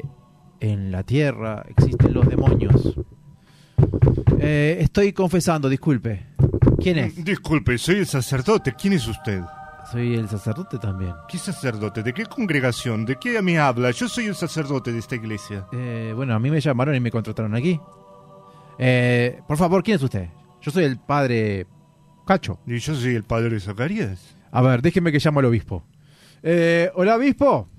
en la tierra existen los demonios? Eh, estoy confesando, disculpe. ¿Quién es? Disculpe, soy el sacerdote. ¿Quién es usted? Soy el sacerdote también. ¿Qué sacerdote? ¿De qué congregación? ¿De qué me habla? Yo soy el sacerdote de esta iglesia. Eh, bueno, a mí me llamaron y me contrataron aquí. Eh, por favor, ¿quién es usted? Yo soy el padre Cacho. Y yo soy el padre Zacarías. A ver, déjeme que llamo al obispo. Eh, Hola, obispo.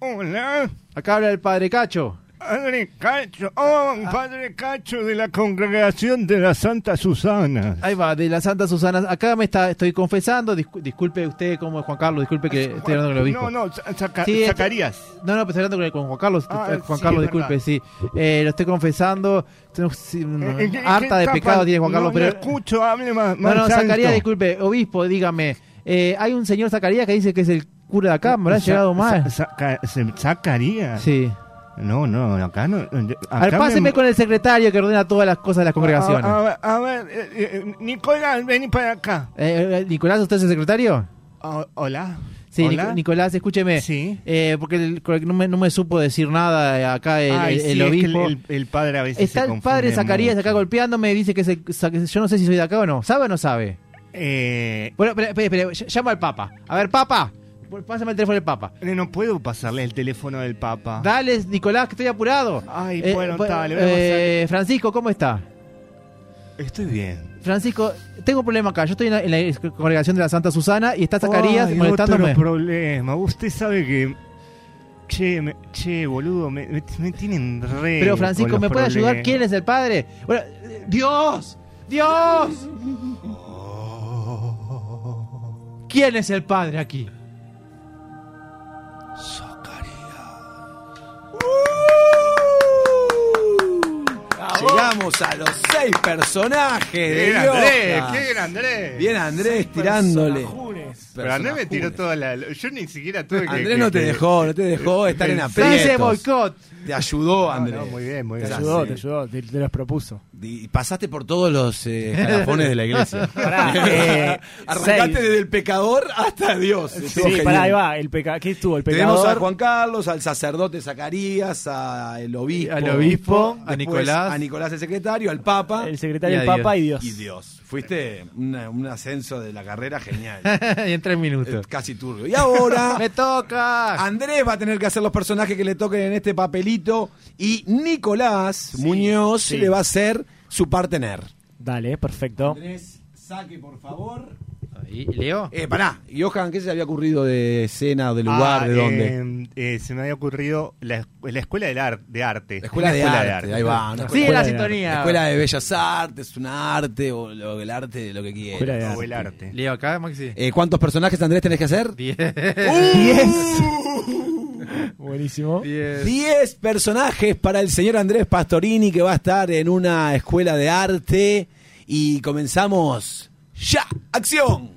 Hola, Acá habla el padre Cacho. padre Cacho. Oh, padre Cacho de la congregación de la Santa Susana. Ahí va, de la Santa Susana. Acá me está, estoy confesando. discu- disculpe usted, como Juan Carlos, disculpe que estoy hablando con el obispo. No, no, Zaca- Sí, Zacarías. No, no, estoy hablando con, con Juan Carlos. Ah, eh, Juan sí, Carlos, disculpe, sí. Eh, lo estoy confesando. Eh, ¿qué- harta de pecado tiene Juan Carlos, no, pero. No escucho, hable más, No, más no, alto. Zacarías, disculpe, obispo, dígame. Eh, hay un señor Zacarías que dice que es el cura de acá, me habrá llegado mal. Za- Zaca- se- ¿Zacarías? Sí. No, no, acá no. A ver, acá páseme me- con el secretario que ordena todas las cosas de las congregaciones. A, ver, a ver, eh, eh, Nicolás, vení para acá. Eh, eh, Nicolás, ¿usted es el secretario? O- hola. Sí, Hola. Nicolás, escúcheme. Sí. Eh, porque el- no, me, no me supo decir nada eh, acá el, Ay, el- sí, el es que obispo. el, padre a veces Está se el padre Zacarías mucho. acá golpeándome, dice que, se, yo no sé si soy de acá o no. ¿Sabe o no sabe? Eh, Bueno, espera, espera, espera, ll- llamo al Papa. A ver, Papa, pásame el teléfono del Papa. eh, no puedo pasarle el teléfono del Papa. Dale, Nicolás, que estoy apurado. Ay, Eh, bueno, pues, dale, voy a eh, Francisco, ¿cómo está? Estoy bien. Francisco, tengo un problema acá. Yo estoy en la, en la congregación de la Santa Susana y está Zacarías Ay, molestándome. otro problema. Usted sabe que... Che, me- che, boludo, me, me- me tienen re... Pero Francisco, ¿me puede ayudar? ¿Quién es el padre? Bueno, ¡Dios! ¡Dios! ¿Quién es el padre aquí? Llegamos a los seis personajes de Bien, Andrés, Johan. qué bien, Andrés. Bien, Andrés, tirándole. Pero Andrés me tiró toda la... Yo ni siquiera tuve que... Andrés que- no te que- dejó, no te dejó estar en aprietos. Dice boicot. Te ayudó, Andrés. no, muy bien, muy Te bien. ayudó, sí. te ayudó, te, te los propuso. Y pasaste por todos los eh, escalafones de la iglesia. Pará, eh, Arrancaste seis. desde el pecador hasta Dios. Sí, pará, ahí va. El peca... ¿Qué estuvo? El Tenemos pecador. a Juan Carlos, al sacerdote Zacarías, al obispo, Al obispo, a Nicolás. a Nicolás el secretario, al Papa El secretario, el Papa Dios. y Dios. y Dios. Fuiste una- un ascenso de la carrera genial. y en tres Eh, minutos. Casi turbio. Y ahora ¡Me toca! Andrés va a tener que hacer los personajes que le toquen en este papelito y Nicolás Muñoz sí. le va a hacer su partener. Dale, perfecto. Andrés, saque por favor. ¿Y Leo? Eh, pará, Johan, ¿qué se le había ocurrido de escena, de lugar, Ah, de dónde? eh, eh, se me había ocurrido la, escu- la escuela del ar- de arte. La escuela, de, arte, ahí va. una escuela, la sintonía. la escuela de bellas artes, un arte o lo- el arte, lo que Escuela de quieras. O el arte. Leo acá, Maxi. Eh, ¿Cuántos personajes, Andrés, tenés que hacer? Diez. Diez. Buenísimo. Diez. 10 personajes para el señor Andrés Pastorini que va a estar en una escuela de arte y comenzamos ya. ¡Acción!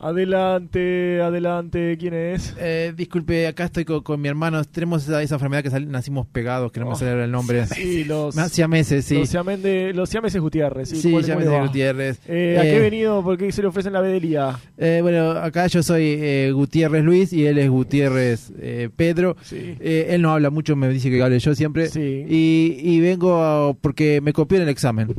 Adelante, adelante, ¿quién es? Eh, disculpe, acá estoy con, con mi hermano. Tenemos esa, esa enfermedad que sal- nacimos pegados, que no me Oh, sale el nombre. Sí, los, Más siameses, sí. los, los siameses Gutiérrez. Sí, Sí, ¿cómo le- siameses? Gutiérrez. Eh, ¿A Eh, qué he venido? ¿Por qué se le ofrecen la vedelía? Eh, bueno, acá yo soy eh, Gutiérrez Luis y él es Gutiérrez eh, Pedro. Sí. Eh, él no habla mucho, me dice que hable yo siempre. Y, y vengo a- porque me copió en el examen.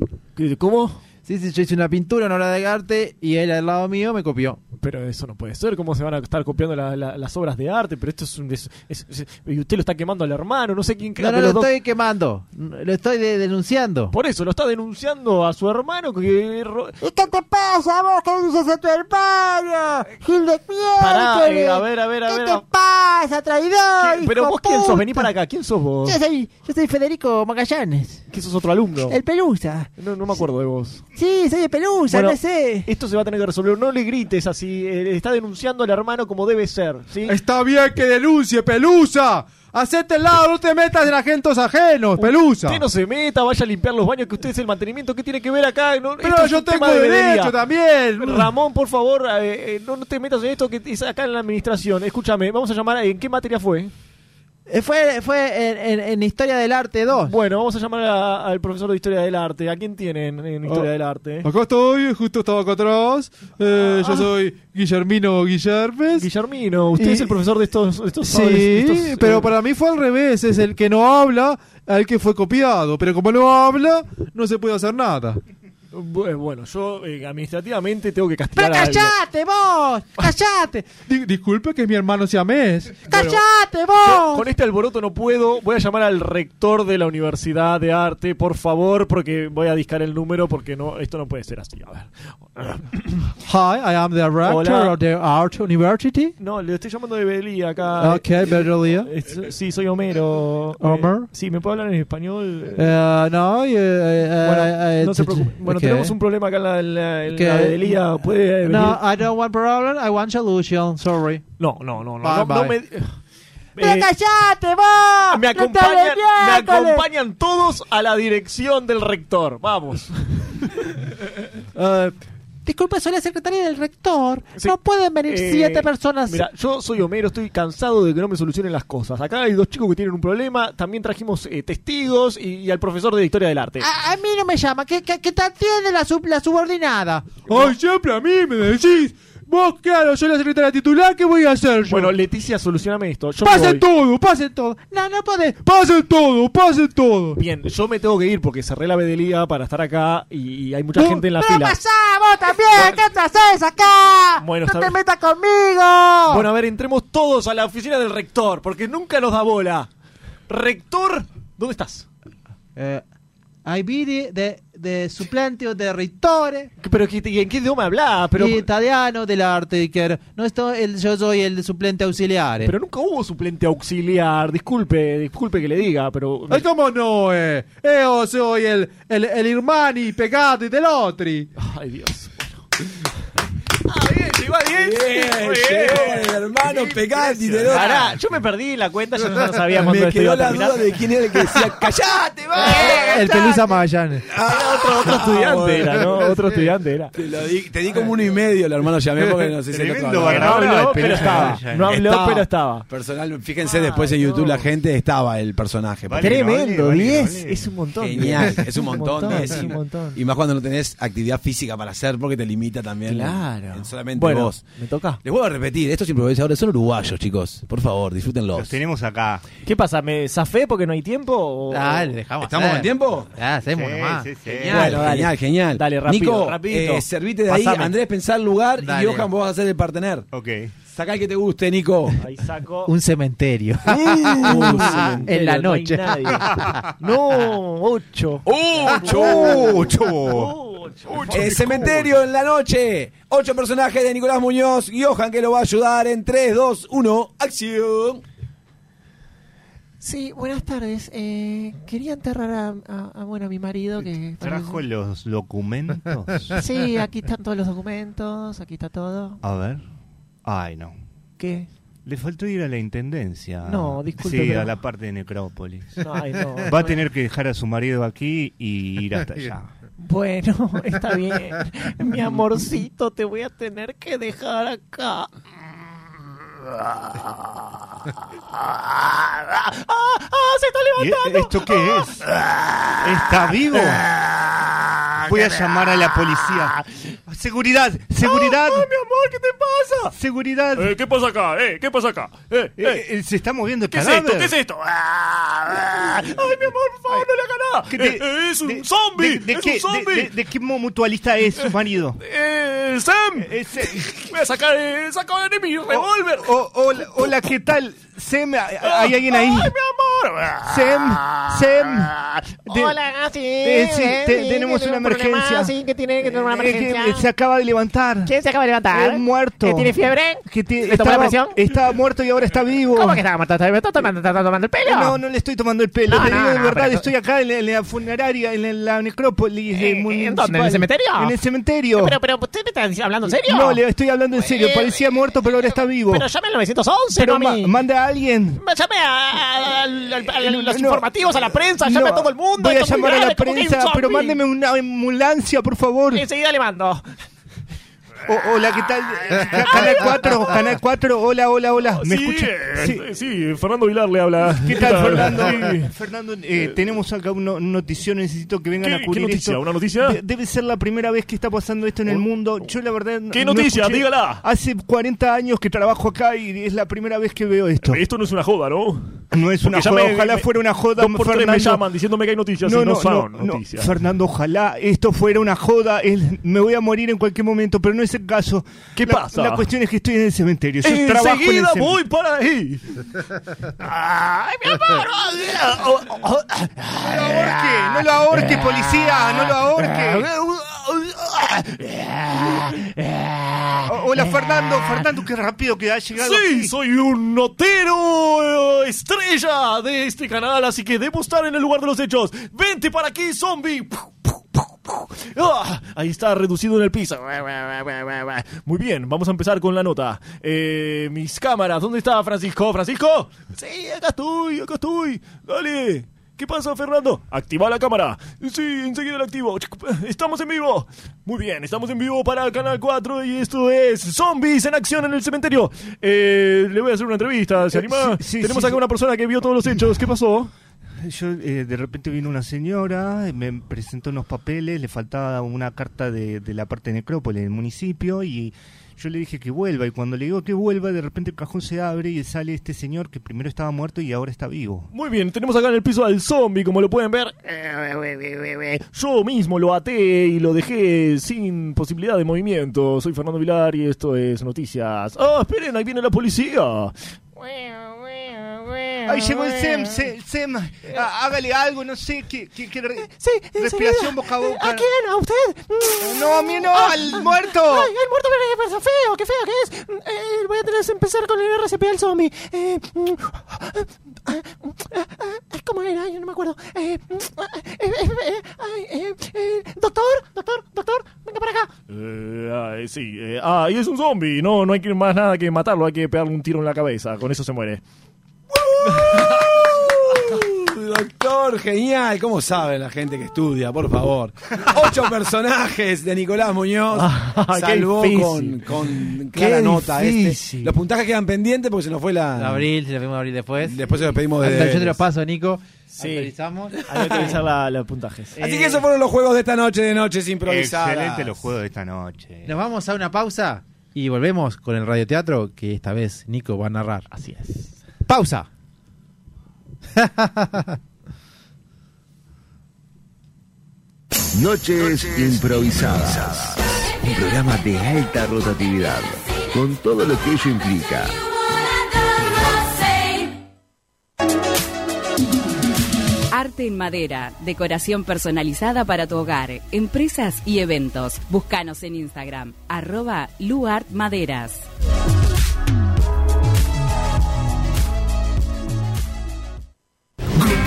¿Cómo? Sí, sí, yo hice una pintura, una obra de arte y él al lado mío me copió. Pero eso no puede ser, ¿cómo se van a estar copiando la- la- las obras de arte? Pero esto es un... es- es- es- y usted lo está quemando al hermano, no sé quién... No, no lo dos- estoy quemando, lo estoy de- denunciando. Por eso, lo está denunciando a su hermano que... ¿Y qué te pasa vos que dices a tu hermano? Gil de Pará, eh, a ver, a ver, a ¿Qué ver. te pasa, traidor? ¿Qué? Pero vos quién sos, vení para acá, ¿quién sos vos? Yo soy, yo soy Federico Magallanes, ¿Qué sos otro alumno? el Pelusa. No, no me acuerdo de vos. Sí, soy el Pelusa, Bueno, no sé. Esto se va a tener que resolver. No le grites así. eh, está denunciando al hermano como debe ser. ¿sí? Está bien que denuncie, Pelusa. Hacete el lado, no te metas en agentos ajenos, Pelusa. Usted no se meta, vaya a limpiar los baños, que usted es el mantenimiento. ¿Qué tiene que ver acá? No, Pero es yo un tema tengo de derecho también. Ramón, por favor, eh, eh, no, no te metas en esto que es acá en la administración. Escúchame, vamos a llamar. a- ¿En qué materia fue? Eh, Fue, fue en, en- en Historia del Arte 2. Bueno, vamos a llamar a- al profesor de Historia del Arte. ¿A quién tienen en Historia Oh, del Arte? Acá estoy, justo estaba acá atrás. Eh, Yo soy Guillermino Guillermes. Guillermino, usted Y- es el profesor de estos... estos Sí, estos, pero eh, para mí fue al revés. Es el que no habla al que fue copiado. Pero como no habla, no se puede hacer nada. Bu- Bueno, yo eh, administrativamente tengo que ¡Pero castigar a alguien. callate vos! ¡Callate! Di- disculpe que mi hermano siamés. ¡Callate Yo vos! con este alboroto no puedo. Voy a llamar al rector de la Universidad de Arte, por favor, porque voy a discar el número porque no esto no puede ser así. A ver. Hi, I am the rector Hola. of the Art University. No, le estoy llamando de Belía acá. Ok, Bedelia. Es- sí, soy Homero. Homer. Eh, sí, ¿me puedo hablar en español? Eh, no, eh, eh, bueno, eh, no se eh, preocupe. Bueno. Tenemos un problema acá en la, en la, en la Belía. ¿Puede venir? No, I don't want problem, I want solution, sorry. No, no, no, no. Bye, no, no bye. me, ¡Pero Eh, callate vos! me ¡No acompañan, me acompañan todos a la dirección del rector. Vamos. Eh, disculpe, soy la secretaria del rector. No pueden venir Eh, siete personas. Mira, yo soy Homero, estoy cansado de que no me solucionen las cosas. Acá hay dos chicos que tienen un problema, también trajimos eh, testigos y, y al profesor de historia del arte. a, a mí no me llama, que, que, que te atiende la, sub- la subordinada. Ay, siempre a mí me decís. Vos, claro, soy la secretaria titular, ¿qué voy a hacer yo? Bueno, Leticia, solucioname esto. Yo me pase voy. todo, pase todo. No, no podés. Pase todo, pase todo. Bien, yo me tengo que ir porque cerré la vedelía para estar acá y, y hay mucha gente en la ¡Pero fila. pasá vos también! ¿Qué te haces acá? Bueno, ¡No está te metas conmigo! Bueno, a ver, entremos todos a la oficina del rector porque nunca nos da bola. Rector, ¿dónde estás? Eh, hay vidi de, de suplente de rettore. Pero ¿qué- ¿en qué idioma hablás? Pero, y italiano dell'arte. che No estoy, el, yo soy el suplente auxiliar. pero nunca hubo suplente auxiliar. Disculpe, disculpe que le diga, pero... Ay, ¿cómo no, eh? Io soy el, el, el hermani pegati dell'otri. Ay, Dios. Ah, bien, llegó a 10. Bien, llegó el hermano Pegati del otro. Pará, yo me perdí la cuenta, ya no sabía cuándo Me esto iba quedó la duda de quién era el que decía, ¡callate, va! el Pelusa Magallanes. Era otro, otro estudiante bueno. era, ¿no? Otro estudiante era. Te, lo di, te di como uno y medio, el hermano llamé porque no sé si el otro hablaba. No habló, de pero estaba. No habló, Estaba. pero estaba. Personal, fíjense después en YouTube la gente estaba el personaje. Vale, Tremendo, vale, 10 vale. es un montón. Genial, es un montón, es un montón. Y más cuando no tenés actividad física para hacer porque te limita también Claro. En solamente Bueno, vos. me toca. Les vuelvo a repetir, estos improvisadores son uruguayos, chicos. Por favor, disfrútenlos. Los tenemos acá. ¿Qué pasa? ¿Me zafé porque no hay tiempo? o- Dale, dejamos. ¿Estamos hacer. en tiempo? Ah, hacemos Sí, nomás. sí, sí. Genial, Bueno, dale. genial, genial. Dale, rápido, Nico, rapidito. eh, servite de ahí. Andrés, pensá el lugar Dale. y Johan, vos vas a ser el partener. Ok. Saca el que te guste, Nico. Ahí saco. Un cementerio. Uh, En la no hay noche. nadie. No, 8. ¡Ocho! Eh, cementerio en la noche. Ocho personajes de Nicolás Muñoz. Johan que lo va a ayudar en 3, 2, 1. ¡Acción! Sí, buenas tardes. Eh, quería enterrar a, a- a, bueno, a mi marido que... ¿Trajo los documentos? Sí, aquí están todos los documentos, aquí está todo. A ver. Ay, no. ¿Qué? Le faltó ir a la intendencia. No, disculpe, Sí, pero- a la parte de necrópolis. Ay, no. Va a tener que dejar a su marido aquí y ir hasta allá. Bueno, está bien. Mi amorcito, te voy a tener que dejar acá. ¡Ah! ¡Ah! ¡Se está ¿Y levantando! ¿Esto qué es? ¿Está vivo? Voy a llamar a la policía. ¡Seguridad! ¡Seguridad! ¡Ah, mi amor, qué te pasa! ¡Seguridad! Eh, ¿Qué pasa acá? Eh, ¿Qué pasa acá? Eh, eh. Eh, se está moviendo el ¿Qué es cadáver. esto? ¿Qué es esto? ¡Ay, mi amor, por favor, no le haga nada! ¿Qué Eh, eh, ¡Es un zombie! de- de ¡Es qué- un zombie! de- de- de qué mu- mutualista es su marido? ¡Eh, Sam! Voy a sacar, eh, sacar de mi revólver. Oh, hola, hola, ¿qué tal? Sem, ¿hay alguien ahí? ¡Ay, mi amor! Sem, Sem. de- Hola, sí. eh, sí, eh, te- sí, tenemos que una tiene un problema, emergencia. Sí, que tiene que tener una Eh, que emergencia. se acaba de levantar. ¿Quién se acaba de levantar? Eh, muerto. ¿Que tiene fiebre? Que ti- ¿Le tomó la estaba, presión? estaba muerto y ahora está vivo. ¿Cómo que estaba muerto? ¿Está está tomando, está tomando el pelo? No, no le estoy tomando el pelo. No, te no, digo de no, verdad, pero- estoy acá en la, en la funeraria, en la necrópolis eh, ¿En municipal. dónde? ¿En el cementerio? En el cementerio. Pero, pero, ¿usted me está diciendo- hablando en serio? No, le estoy hablando en serio. Eh, Parecía muerto, pero ahora está vivo. Pero llame al 911, Pero a ma- manda a alguien. Llame a, a- al- a los No. informativos, a la prensa, llame No, a todo el mundo. Voy a llamar a la prensa, pero mándeme una ambulancia, por favor. Enseguida le mando. Hola, ¿qué tal? Ca- Canal 4, Canal 4, hola, hola, hola. ¿Me sí, escucha? eh, Sí. sí, Fernando Vilar le habla. ¿Qué tal, Fernando? Fernando, eh, tenemos acá una notición, necesito que vengan ¿Qué- a qué cubrir noticia? esto. ¿Una noticia? De- debe ser la primera vez que está pasando esto en el mundo. Yo la verdad... ¿Qué no noticia? escuché. Dígala. Hace 40 años que trabajo acá y es la primera vez que veo esto. Esto no es una joda, ¿no? No es una Porque joda, me- ojalá me- fuera una joda, Dos por tres me Fernando. llaman diciéndome que hay noticias y no, son noticias. Fernando, ojalá esto fuera una joda. me voy a morir en cualquier momento, pero no es el caso. ¿Qué La- pasa? La cuestión es que estoy en el cementerio. Yo trabajo en el cementerio. voy para ahí. ¡Ay, mi amor! No lo ahorque, no lo ahorque, policía, no lo ahorque. Hola, Fernando. Fernando, qué rápido que ha llegado. Sí, aquí. soy un notero eh, estrella de este canal, así que debo estar en el lugar de los hechos. Vente para aquí, zombie. Ah, ahí está, reducido en el piso. Muy bien, vamos a empezar con la nota. Eh, mis cámaras, ¿dónde está Francisco? ¿Francisco? Sí, acá estoy, acá estoy. Dale. ¿Qué pasa, Fernando? Activa la cámara. Sí, enseguida la activo. Estamos en vivo. Muy bien, estamos en vivo para Canal 4 y esto es Zombies en acción en el cementerio. Eh, le voy a hacer una entrevista, ¿se Eh, anima? sí, sí, Tenemos sí, acá una persona que vio todos los hechos. ¿Qué pasó? Yo, eh, de repente vino una señora, me presentó unos papeles, le faltaba una carta de, de la parte de necrópolis del municipio y yo le dije que vuelva. Y cuando le digo que vuelva, de repente el cajón se abre y sale este señor que primero estaba muerto y ahora está vivo. Muy bien, tenemos acá en el piso al zombie, como lo pueden ver. Yo mismo lo até y lo dejé sin posibilidad de movimiento. Soy Fernando Vilar y esto es Noticias. ¡Ah, esperen! Ahí viene la policía. Ahí llegó el SEM, se- el SEM, ah, hágale algo, no sé, que, que, que re- Sí, respiración boca a boca. ¿A quién? ¿A usted? No, a mí no, Ah, al muerto. Ay, el muerto, pero, pero feo, qué feo que es. Eh, voy a tener que empezar con el RCP al zombie. Eh, mm, eh, eh, ¿Cómo era? Yo no me acuerdo. Eh, mm, eh, eh, eh, eh, eh, doctor, doctor, doctor, venga para acá. Eh, ah, sí. eh, ah, y es un zombie. No, no hay que más nada que matarlo. Hay que pegarle un tiro en la cabeza. Con eso se muere. Doctor, genial. ¿Cómo sabe la gente que estudia? Por favor. Ocho personajes de Nicolás Muñoz. Ah, salvó con, Qué clara nota este. difícil. Los puntajes quedan pendientes porque se nos fue la. Abril, se lo pedimos a Abril después. Después se lo pedimos de. Yo te lo paso, Nico. Sí. Actualizamos. Hay que utilizar la- los puntajes. Así que esos fueron los juegos de esta noche de noches improvisadas. Excelente los juegos de esta noche. Nos vamos a una pausa y volvemos con el radioteatro que esta vez Nico va a narrar. Así es. Pausa. Noches improvisadas. Un programa de alta rotatividad, con todo lo que ello implica. Arte en madera, decoración personalizada para tu hogar, empresas y eventos. Búscanos en Instagram, arroba luartmaderas.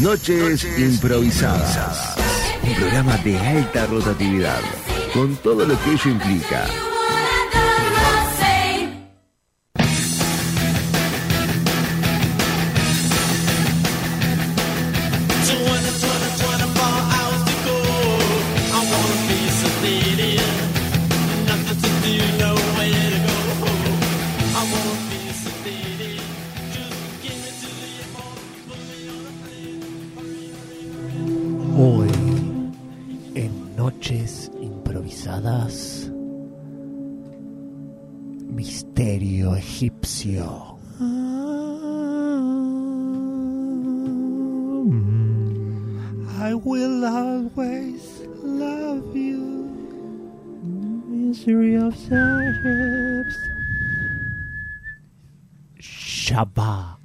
Noches Improvisadas. Un programa de alta rotatividad, con todo lo que ello implica. Egipcio. I will always love you. Misery of ships. Shabba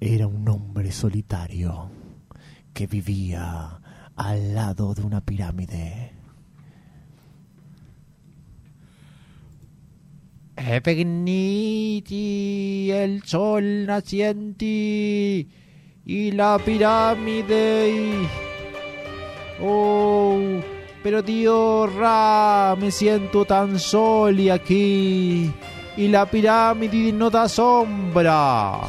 era un hombre solitario que vivía al lado de una pirámide. Epegniti, el sol naciente y la pirámide. Oh, pero tío Ra, me siento tan sol y aquí. Y la pirámide no da sombra.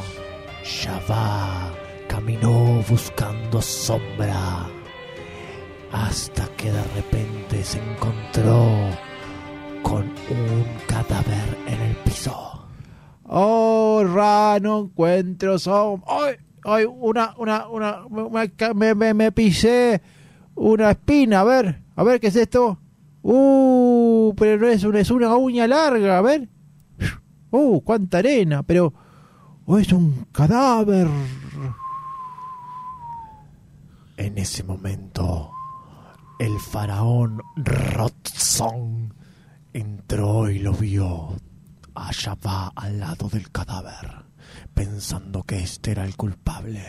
Shabba caminó buscando sombra hasta que de repente se encontró con un cadáver piso. Oh, Ra, no encuentro sombra. ¡Ay! ¡Ay! Una, una, una. Me, me, me- me pisé una espina. A ver, a ver, ¿qué es esto? Uh, pero no es una, es una uña larga. A ver. Uh, cuánta arena, pero. Oh, es un cadáver. En ese momento, el faraón Rotzon entró y lo vio a Shabba al lado del cadáver, pensando que este era el culpable.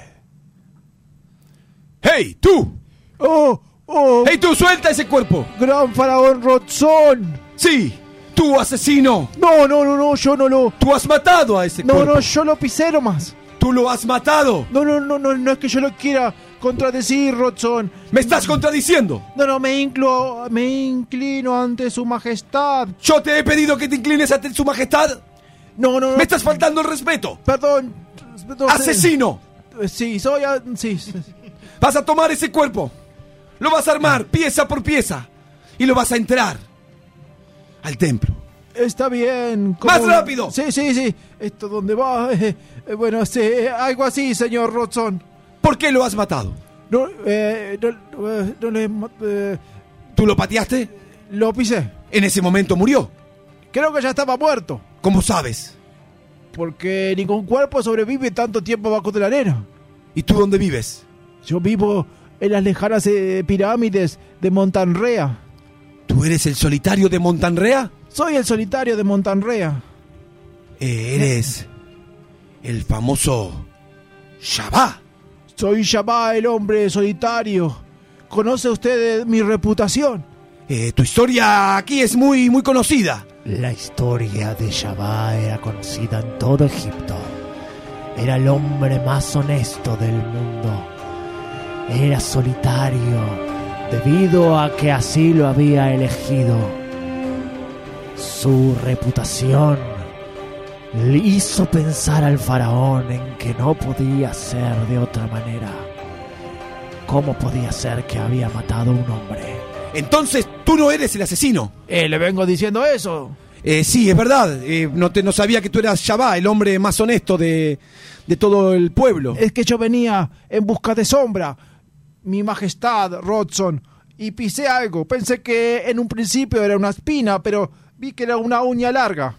¡Hey, tú! ¡Oh! ¡Oh! ¡Hey, tú, suelta ese cuerpo! ¡Gran faraón Rotzon! ¡Sí! ¡Tú, asesino! No, no, no, no, yo no lo. ¡Tú has matado a ese No, cuerpo! no, yo lo pisé nomás. ¡Tú lo has matado! No, no, no, no, no es que yo lo quiera contradecir, Rotzon. ¡Me estás contradiciendo! No, no, me inclo, me inclino ante su majestad. ¿Yo te he pedido que te inclines ante su majestad? No, no, no. ¡Me estás faltando el respeto! Perdón. perdón, ¡Asesino! Sí, sí, soy. Sí, sí. Vas a tomar ese cuerpo, lo vas a armar pieza por pieza y lo vas a entrar al templo. Está bien. ¿cómo- ¡Más rápido! Sí, sí, sí. ¿Esto dónde va? Eh, eh, bueno, sí, eh, algo así, señor Rotzon. ¿Por qué lo has matado? No, eh, no, eh, no le. ma- eh, ¿Tú lo pateaste? lo pisé. En ese momento murió. Creo que ya estaba muerto. ¿Cómo sabes? Porque ningún cuerpo sobrevive tanto tiempo bajo de la arena. ¿Y tú dónde vives? Yo vivo en las lejanas eh, pirámides de Montanrea. ¿Tú eres el solitario de Montanrea? Soy el solitario de Montanrea. Eh, eres el famoso Shabá. Soy Shabá, el hombre solitario. ¿Conoce usted eh, mi reputación? Eh, tu historia aquí es muy, muy conocida. La historia de Shabá era conocida en todo Egipto. Era el hombre más honesto del mundo. Era solitario debido a que así lo había elegido. Su reputación le hizo pensar al faraón en que no podía ser de otra manera. ¿Cómo podía ser que había matado a un hombre? Entonces tú no eres el asesino. Eh, le vengo diciendo eso. Eh, sí, es verdad. Eh, no, te, no sabía que tú eras Shabá, el hombre más honesto de, de todo el pueblo. Es que yo venía en busca de sombra. Mi majestad, Rodson. Y pisé algo. Pensé que en un principio era una espina, pero vi que era una uña larga.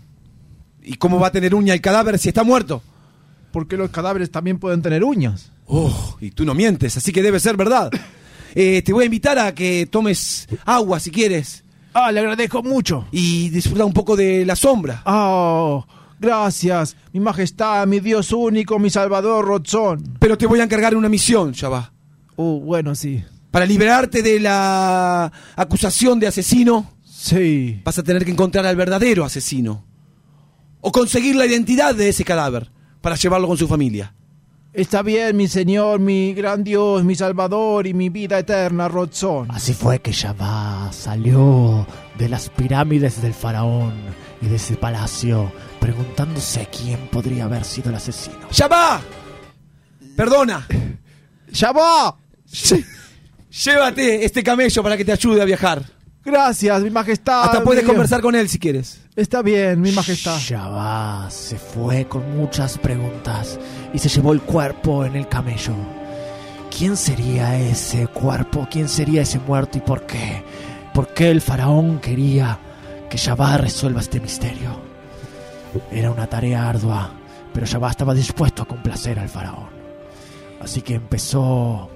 ¿Y cómo va a tener uña el cadáver si está muerto? Porque los cadáveres también pueden tener uñas. Oh, y tú no mientes, así que debe ser verdad. Eh, te voy a invitar a que tomes agua si quieres. Ah, le agradezco mucho. Y disfruta un poco de la sombra. Oh, gracias, mi majestad, mi Dios único, mi salvador, Rodson. Pero te voy a encargar una misión, Shabá. Oh, bueno, sí. Para liberarte de la acusación de asesino, Sí. vas a tener que encontrar al verdadero asesino. O conseguir la identidad de ese cadáver para llevarlo con su familia. Está bien, mi señor, mi gran Dios, mi salvador y mi vida eterna, Rodson. Así fue que Shabá salió de las pirámides del faraón y de ese palacio preguntándose quién podría haber sido el asesino. ¡Shabá! Perdona. ¡Shabá! Llévate este camello para que te ayude a viajar. Gracias, mi majestad. Hasta puedes conversar con él si quieres. Está bien, mi majestad. Shabá se fue con muchas preguntas y se llevó el cuerpo en el camello. ¿Quién sería ese cuerpo? ¿Quién sería ese muerto y por qué? ¿Por qué el faraón quería que Shabá resuelva este misterio? Era una tarea ardua, pero Shabá estaba dispuesto a complacer al faraón. Así que empezó...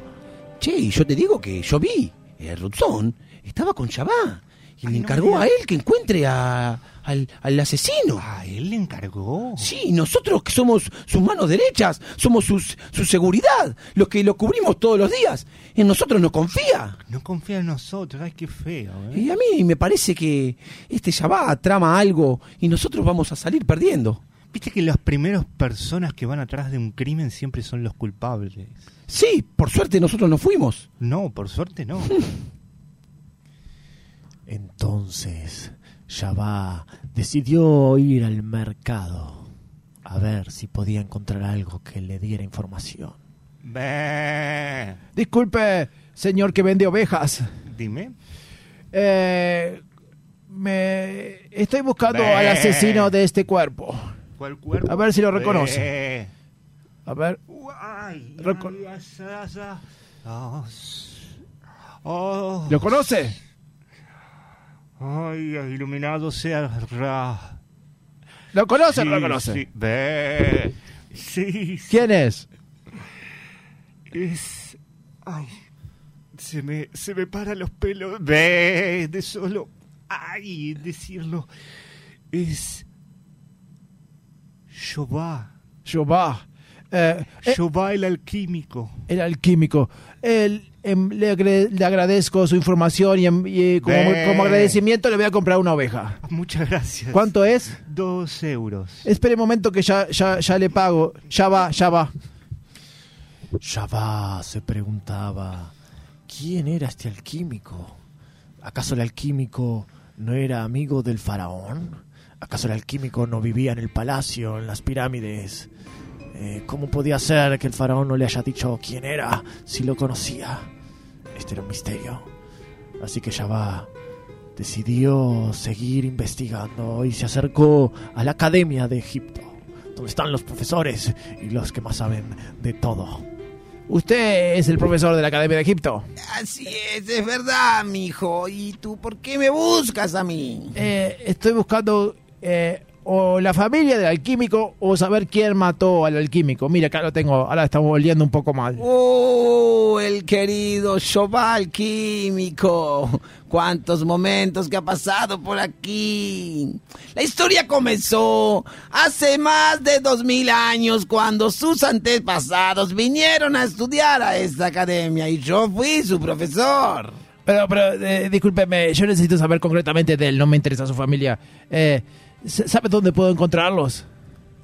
Che, y yo te digo que yo vi, el Ruzón estaba con Shabá y le encargó a él que encuentre a, al, al asesino. ¿A él le encargó? Sí, nosotros que somos sus manos derechas, somos sus, su seguridad, los que lo cubrimos todos los días. En nosotros nos confía. No confía en nosotros, ay, qué feo, ¿eh? Y a mí me parece que este Shabá trama algo y nosotros vamos a salir perdiendo. Viste que las primeras personas que van atrás de un crimen siempre son los culpables. Sí, por suerte nosotros no fuimos. No, por suerte no. Entonces, Shabá decidió ir al mercado a ver si podía encontrar algo que le diera información. Bé. Disculpe, señor que vende ovejas. Dime. Eh, me estoy buscando Bé. al asesino de este cuerpo. ¿Cuál cuerpo? A ver si lo reconoce. Bé. A ver. Reco- ay. Oh, oh. ¿Lo conoce? Ay, iluminado sea Ra. ¿Lo conoce o Sí, lo conoce? Sí. Sí. ¿Quién es? Es. Ay. Se me, se me paran los pelos. Ve, de solo. Ay, decirlo. Es. Shabá. Shabá. Eh, eh, el alquímico. el alquímico. El, le, agre- le agradezco su información y, em- y como, agradecimiento le voy a comprar una oveja. Muchas gracias. ¿Cuánto es? Dos euros. Espere un momento que ya, ya, ya le pago. Ya va, ya va. Shabá se preguntaba, ¿quién era este alquímico? ¿Acaso el alquímico no era amigo del faraón? ¿Acaso el alquímico no vivía en el palacio, en las pirámides? Eh, ¿Cómo podía ser que el faraón no le haya dicho quién era si lo conocía? Este era un misterio. Así que Shabá decidió seguir investigando y se acercó a la Academia de Egipto, donde están los profesores y los que más saben de todo. Usted es el profesor de la Academia de Egipto. Así es, es verdad, mijo. ¿Y tú por qué me buscas a mí? Eh, estoy buscando eh, o la familia del alquímico o saber quién mató al alquímico. Mira, acá lo tengo, ahora estamos volviendo un poco mal. ¡Oh, el querido Choval Químico! ¡Cuántos momentos que ha pasado por aquí! La historia comenzó hace más de dos mil años cuando sus antepasados vinieron a estudiar a esta academia y yo fui su profesor. Pero, pero, eh, discúlpeme, yo necesito saber concretamente de él, no me interesa su familia. Eh, ¿Sabe dónde puedo encontrarlos?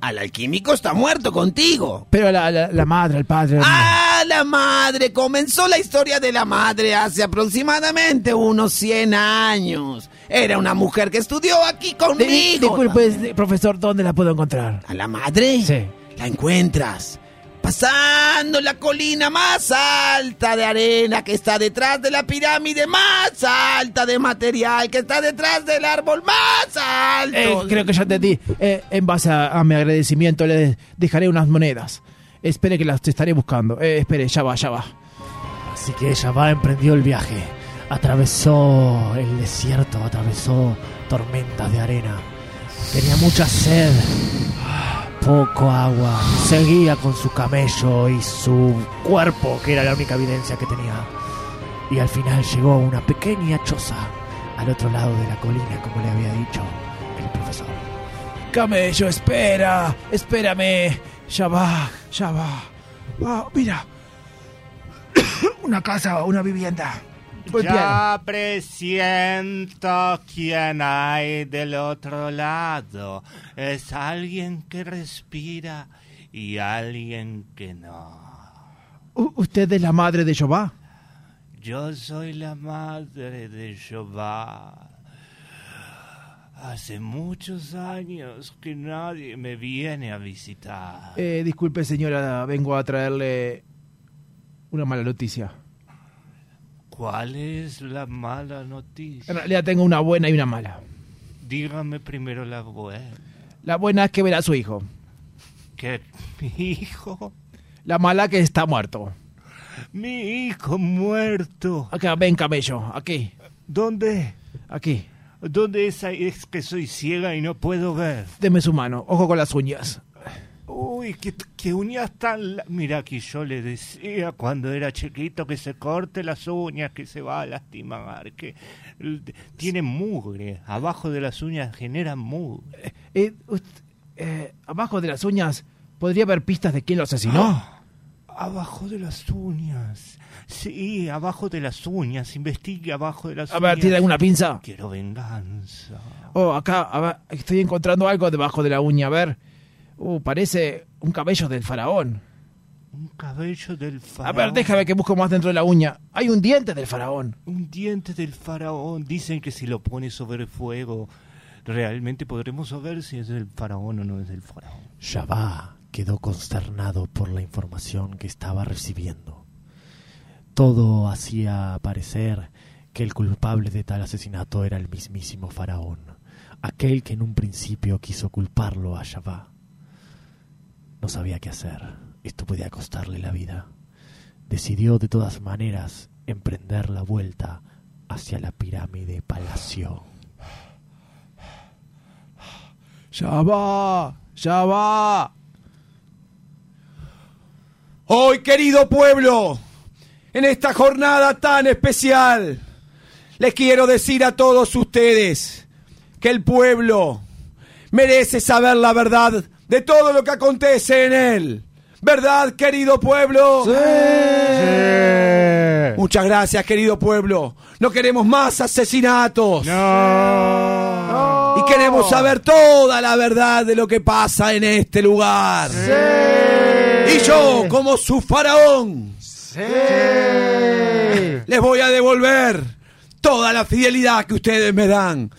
Al alquímico está muerto contigo. Pero la, la, la madre, el padre... ¡Ah, la madre! Comenzó la historia de la madre hace aproximadamente unos 100 años. Era una mujer que estudió aquí conmigo. Disculpe, di- profesor, ¿dónde la puedo encontrar? ¿A la madre? Sí. La encuentras pasando la colina más alta de arena que está detrás de la pirámide más alta de material que está detrás del árbol más alto. Eh, creo que ya entendí. Eh, en base a, a mi agradecimiento le dejaré unas monedas. Espere que las estaré buscando. Eh, espere, ya va, ya va. Así que Jabá emprendió el viaje. Atravesó el desierto, atravesó tormentas de arena. Tenía mucha sed, poco agua. Seguía con su camello y su cuerpo, que era la única evidencia que tenía. Y al final llegó a una pequeña choza al otro lado de la colina, como le había dicho el profesor. Camello, espera, espérame. Ya va, ya va. Ah, mira. una casa, una vivienda. Ya presiento quién hay del otro lado. Es alguien que respira y alguien que no. U- ¿Usted es la madre de Jehová? Yo soy la madre de Jehová. Hace muchos años que nadie me viene a visitar. Eh, disculpe, señora, vengo a traerle una mala noticia. ¿Cuál es la mala noticia? En realidad tengo una buena y una mala. Dígame primero la buena. La buena es que verá a su hijo. ¿Qué? ¿Mi hijo? La mala que está muerto. Mi hijo muerto. Acá, ven, camello, aquí, ¿Dónde? aquí. ¿Dónde es, es que soy ciega y no puedo ver? Deme su mano, ojo con las uñas. Uy, qué, qué uñas tan... la- Mira que yo le decía cuando era chiquito que se corte las uñas, que se va a lastimar, que tiene mugre. Abajo de las uñas generan mugre. Eh, ust- eh, abajo de las uñas, ¿podría haber pistas de quién lo asesinó? Abajo de las uñas. Sí, abajo de las uñas. Investigue abajo de las A uñas. ver, ¿tiene alguna pinza? Quiero venganza. Oh, acá, a ver, estoy encontrando algo debajo de la uña, a ver. Uh, parece un cabello del faraón. Un cabello del A faraón. ver, déjame que busco más dentro de la uña. Hay un diente del faraón. Un diente del faraón. Dicen que si lo pone sobre fuego, realmente podremos saber si es del faraón o no es del faraón. Jabá quedó consternado por la información que estaba recibiendo. Todo hacía parecer que el culpable de tal asesinato era el mismísimo faraón, aquel que en un principio quiso culparlo a Jabá. No sabía qué hacer, esto podía costarle la vida. Decidió de todas maneras emprender la vuelta hacia la pirámide palacio. Ya va, ya va. Hoy, querido pueblo, en esta jornada tan especial, les quiero decir a todos ustedes que el pueblo merece saber la verdad de todo lo que acontece en él. ¿Verdad, querido pueblo? Muchas gracias, querido pueblo. No queremos más asesinatos. Y queremos saber toda la verdad de lo que pasa en este lugar. Y yo, como su faraón, les voy a devolver toda la fidelidad que ustedes me dan.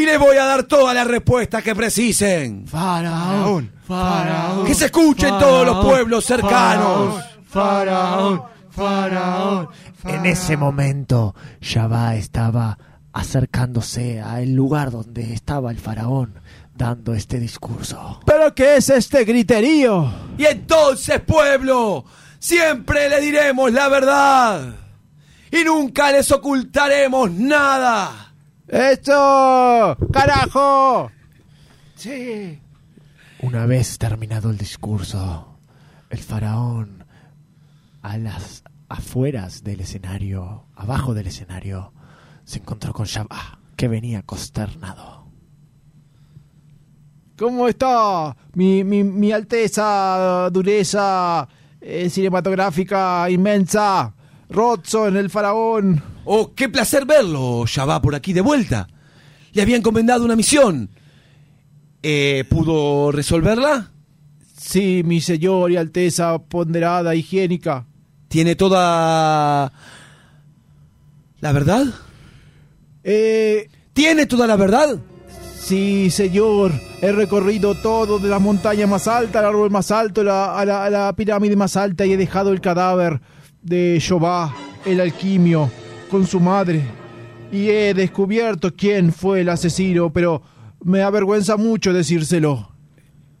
Y les voy a dar todas las respuestas que precisen. Faraón, faraón. Que se escuchen todos los pueblos cercanos. Faraón, faraón. En ese momento, Jabá estaba acercándose al lugar donde estaba el faraón, dando este discurso. ¿Pero qué es este griterío? Y entonces, pueblo, siempre le diremos la verdad. Y nunca les ocultaremos nada. ¡Esto! ¡Carajo! Sí. Una vez terminado el discurso, el faraón, a las afueras del escenario, abajo del escenario, se encontró con Shabbat, que venía consternado. ¿Cómo está mi, mi, mi alteza, dureza eh, cinematográfica inmensa? Rodson, el faraón. Oh, qué placer verlo, ya va por aquí de vuelta. Le había encomendado una misión. Eh, ¿Pudo resolverla? Sí, mi señor y alteza ponderada, higiénica. ¿Tiene toda la verdad? Eh, ¿Tiene toda la verdad? Sí, señor. He recorrido todo, de la montaña más alta al árbol más alto, la- a, la, a la pirámide más alta y he dejado el cadáver de Jehová, el alquimio, con su madre. Y he descubierto quién fue el asesino, pero me avergüenza mucho decírselo.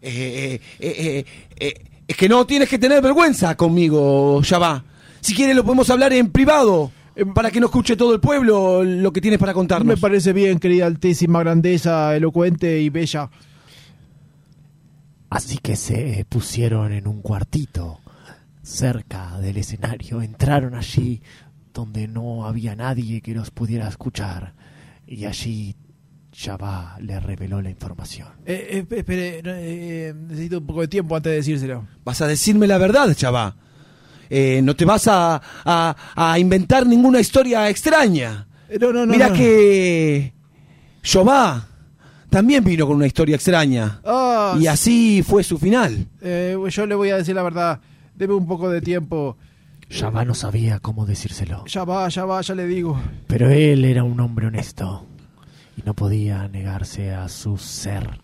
Eh, eh, eh, eh, es que no tienes que tener vergüenza conmigo, Yabá. Si quieres lo podemos hablar en privado, eh, para que no escuche todo el pueblo lo que tienes para contarnos. Me parece bien, querida altísima grandeza, elocuente y bella. Así que se pusieron en un cuartito cerca del escenario, entraron allí donde no había nadie que los pudiera escuchar y allí Shabbat le reveló la información. Eh, eh, espere, no, eh, necesito un poco de tiempo antes de decírselo. Vas a decirme la verdad, Chabá. Eh, no te vas a, a- a inventar ninguna historia extraña. Eh, No, no, no. Mira no. que Jobá también vino con una historia extraña. Ah, y así fue su final. Eh, yo le voy a decir la verdad. Debe un poco de tiempo. Shabbat no sabía cómo decírselo, Ya va, ya va, ya le digo. pero él era un hombre honesto y no podía negarse a su ser.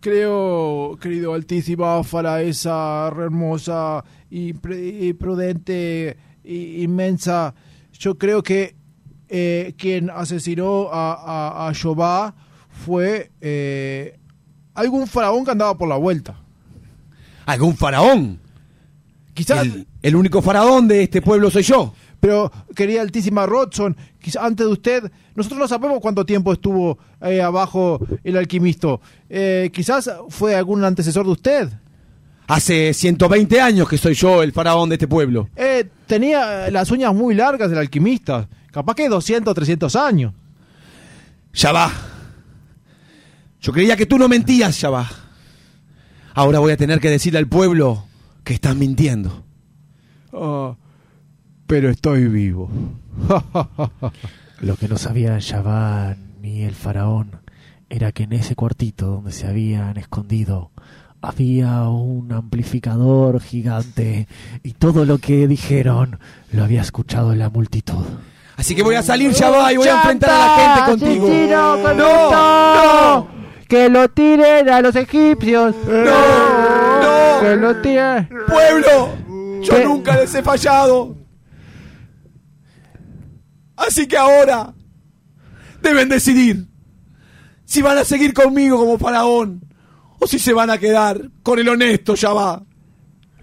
Creo, querido altísima esa hermosa y, pre- y prudente y inmensa, yo creo que eh, quien asesinó a, a, a Jehová fue eh, algún faraón que andaba por la vuelta. ¿Algún faraón? Quizás... El, el único faraón de este pueblo soy yo. Pero, querida altísima Rodson, antes de usted, nosotros no sabemos cuánto tiempo estuvo eh, abajo el alquimista. Eh, quizás fue algún antecesor de usted. Hace 120 años que soy yo el faraón de este pueblo. Eh, tenía las uñas muy largas del alquimista. Capaz que 200, 300 años. Ya va. Yo creía que tú no mentías, ya va. Ahora voy a tener que decirle al pueblo que estás mintiendo. Ah, pero estoy vivo. Lo que no sabía Shabbat ni el faraón era que en ese cuartito donde se habían escondido había un amplificador gigante y todo lo que dijeron lo había escuchado la multitud. Así que voy a salir, ya va, y voy a enfrentar a la gente contigo. no, no, ¡Que lo tiren a los egipcios! no, ¡Que lo tiren! pueblo. Yo ¿Qué? nunca les he fallado. Así que ahora deben decidir si van a seguir conmigo como faraón o si se van a quedar con el honesto, ya va.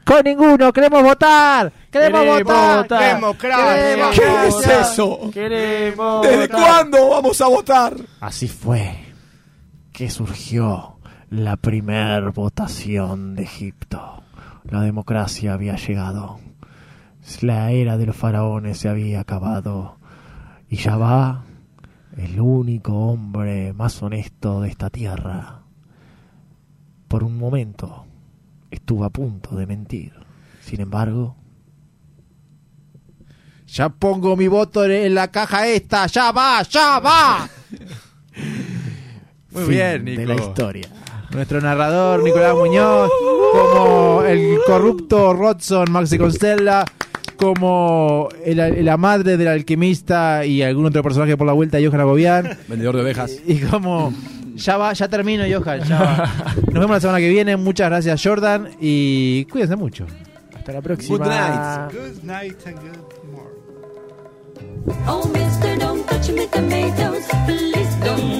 ¡Con ninguno! ¡Queremos votar! ¡Queremos, Queremos votar! votar. Democracia. ¿Qué es eso? Queremos ¿Desde cuándo vamos a votar? Así fue que surgió la primer votación de Egipto. La democracia había llegado. La era de los faraones se había acabado. Y Yahvá, el único hombre más honesto de esta tierra, por un momento estuvo a punto de mentir. Sin embargo, Ya pongo mi voto en la caja esta. ¡Ya va! ¡Ya va! Muy fin bien, de Nico. la historia. Nuestro narrador, Nicolás Muñoz, como el corrupto Rodson, Maxi Constella, como el- la madre del alquimista y algún otro personaje por la vuelta, Johan Agobián. Vendedor de ovejas. Y como ya va, ya termino, Johan. Ya va. Nos vemos la semana que viene. Muchas gracias, Jordan. Y cuídense mucho. Hasta la próxima. Good night. Good night and good morning. Oh, mister, don't touch me tomatoes. Please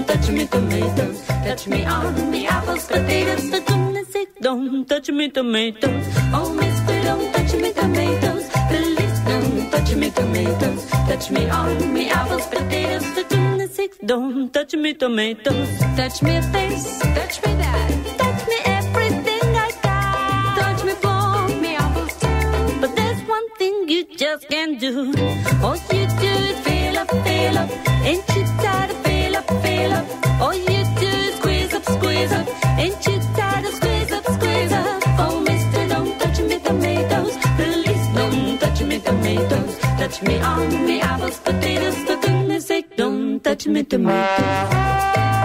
touch me tomatoes. Touch me on the apples, potatoes. For goodness sake, don't touch me tomatoes. Oh, mister, don't touch me tomatoes. Please don't touch me tomatoes. Touch me on me apples, potatoes. For goodness sake, Don't touch me tomatoes. Touch me this, touch me that. Touch me everything I got. Touch me plum, me apples too. But there's one thing you just can't do. All you do is fill up, fill up. Touch me on me apples, potatoes. For goodness sake, don't touch me tomatoes.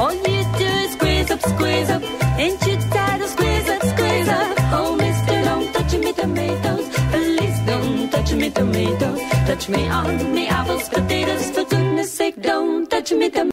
All you do is squeeze up, squeeze up. Ain't you tired of squeeze up, squeeze up? Oh, mister, don't touch me tomatoes. Please don't touch me tomatoes. Touch me on me apples, potatoes. For goodness sake, don't touch me tomatoes.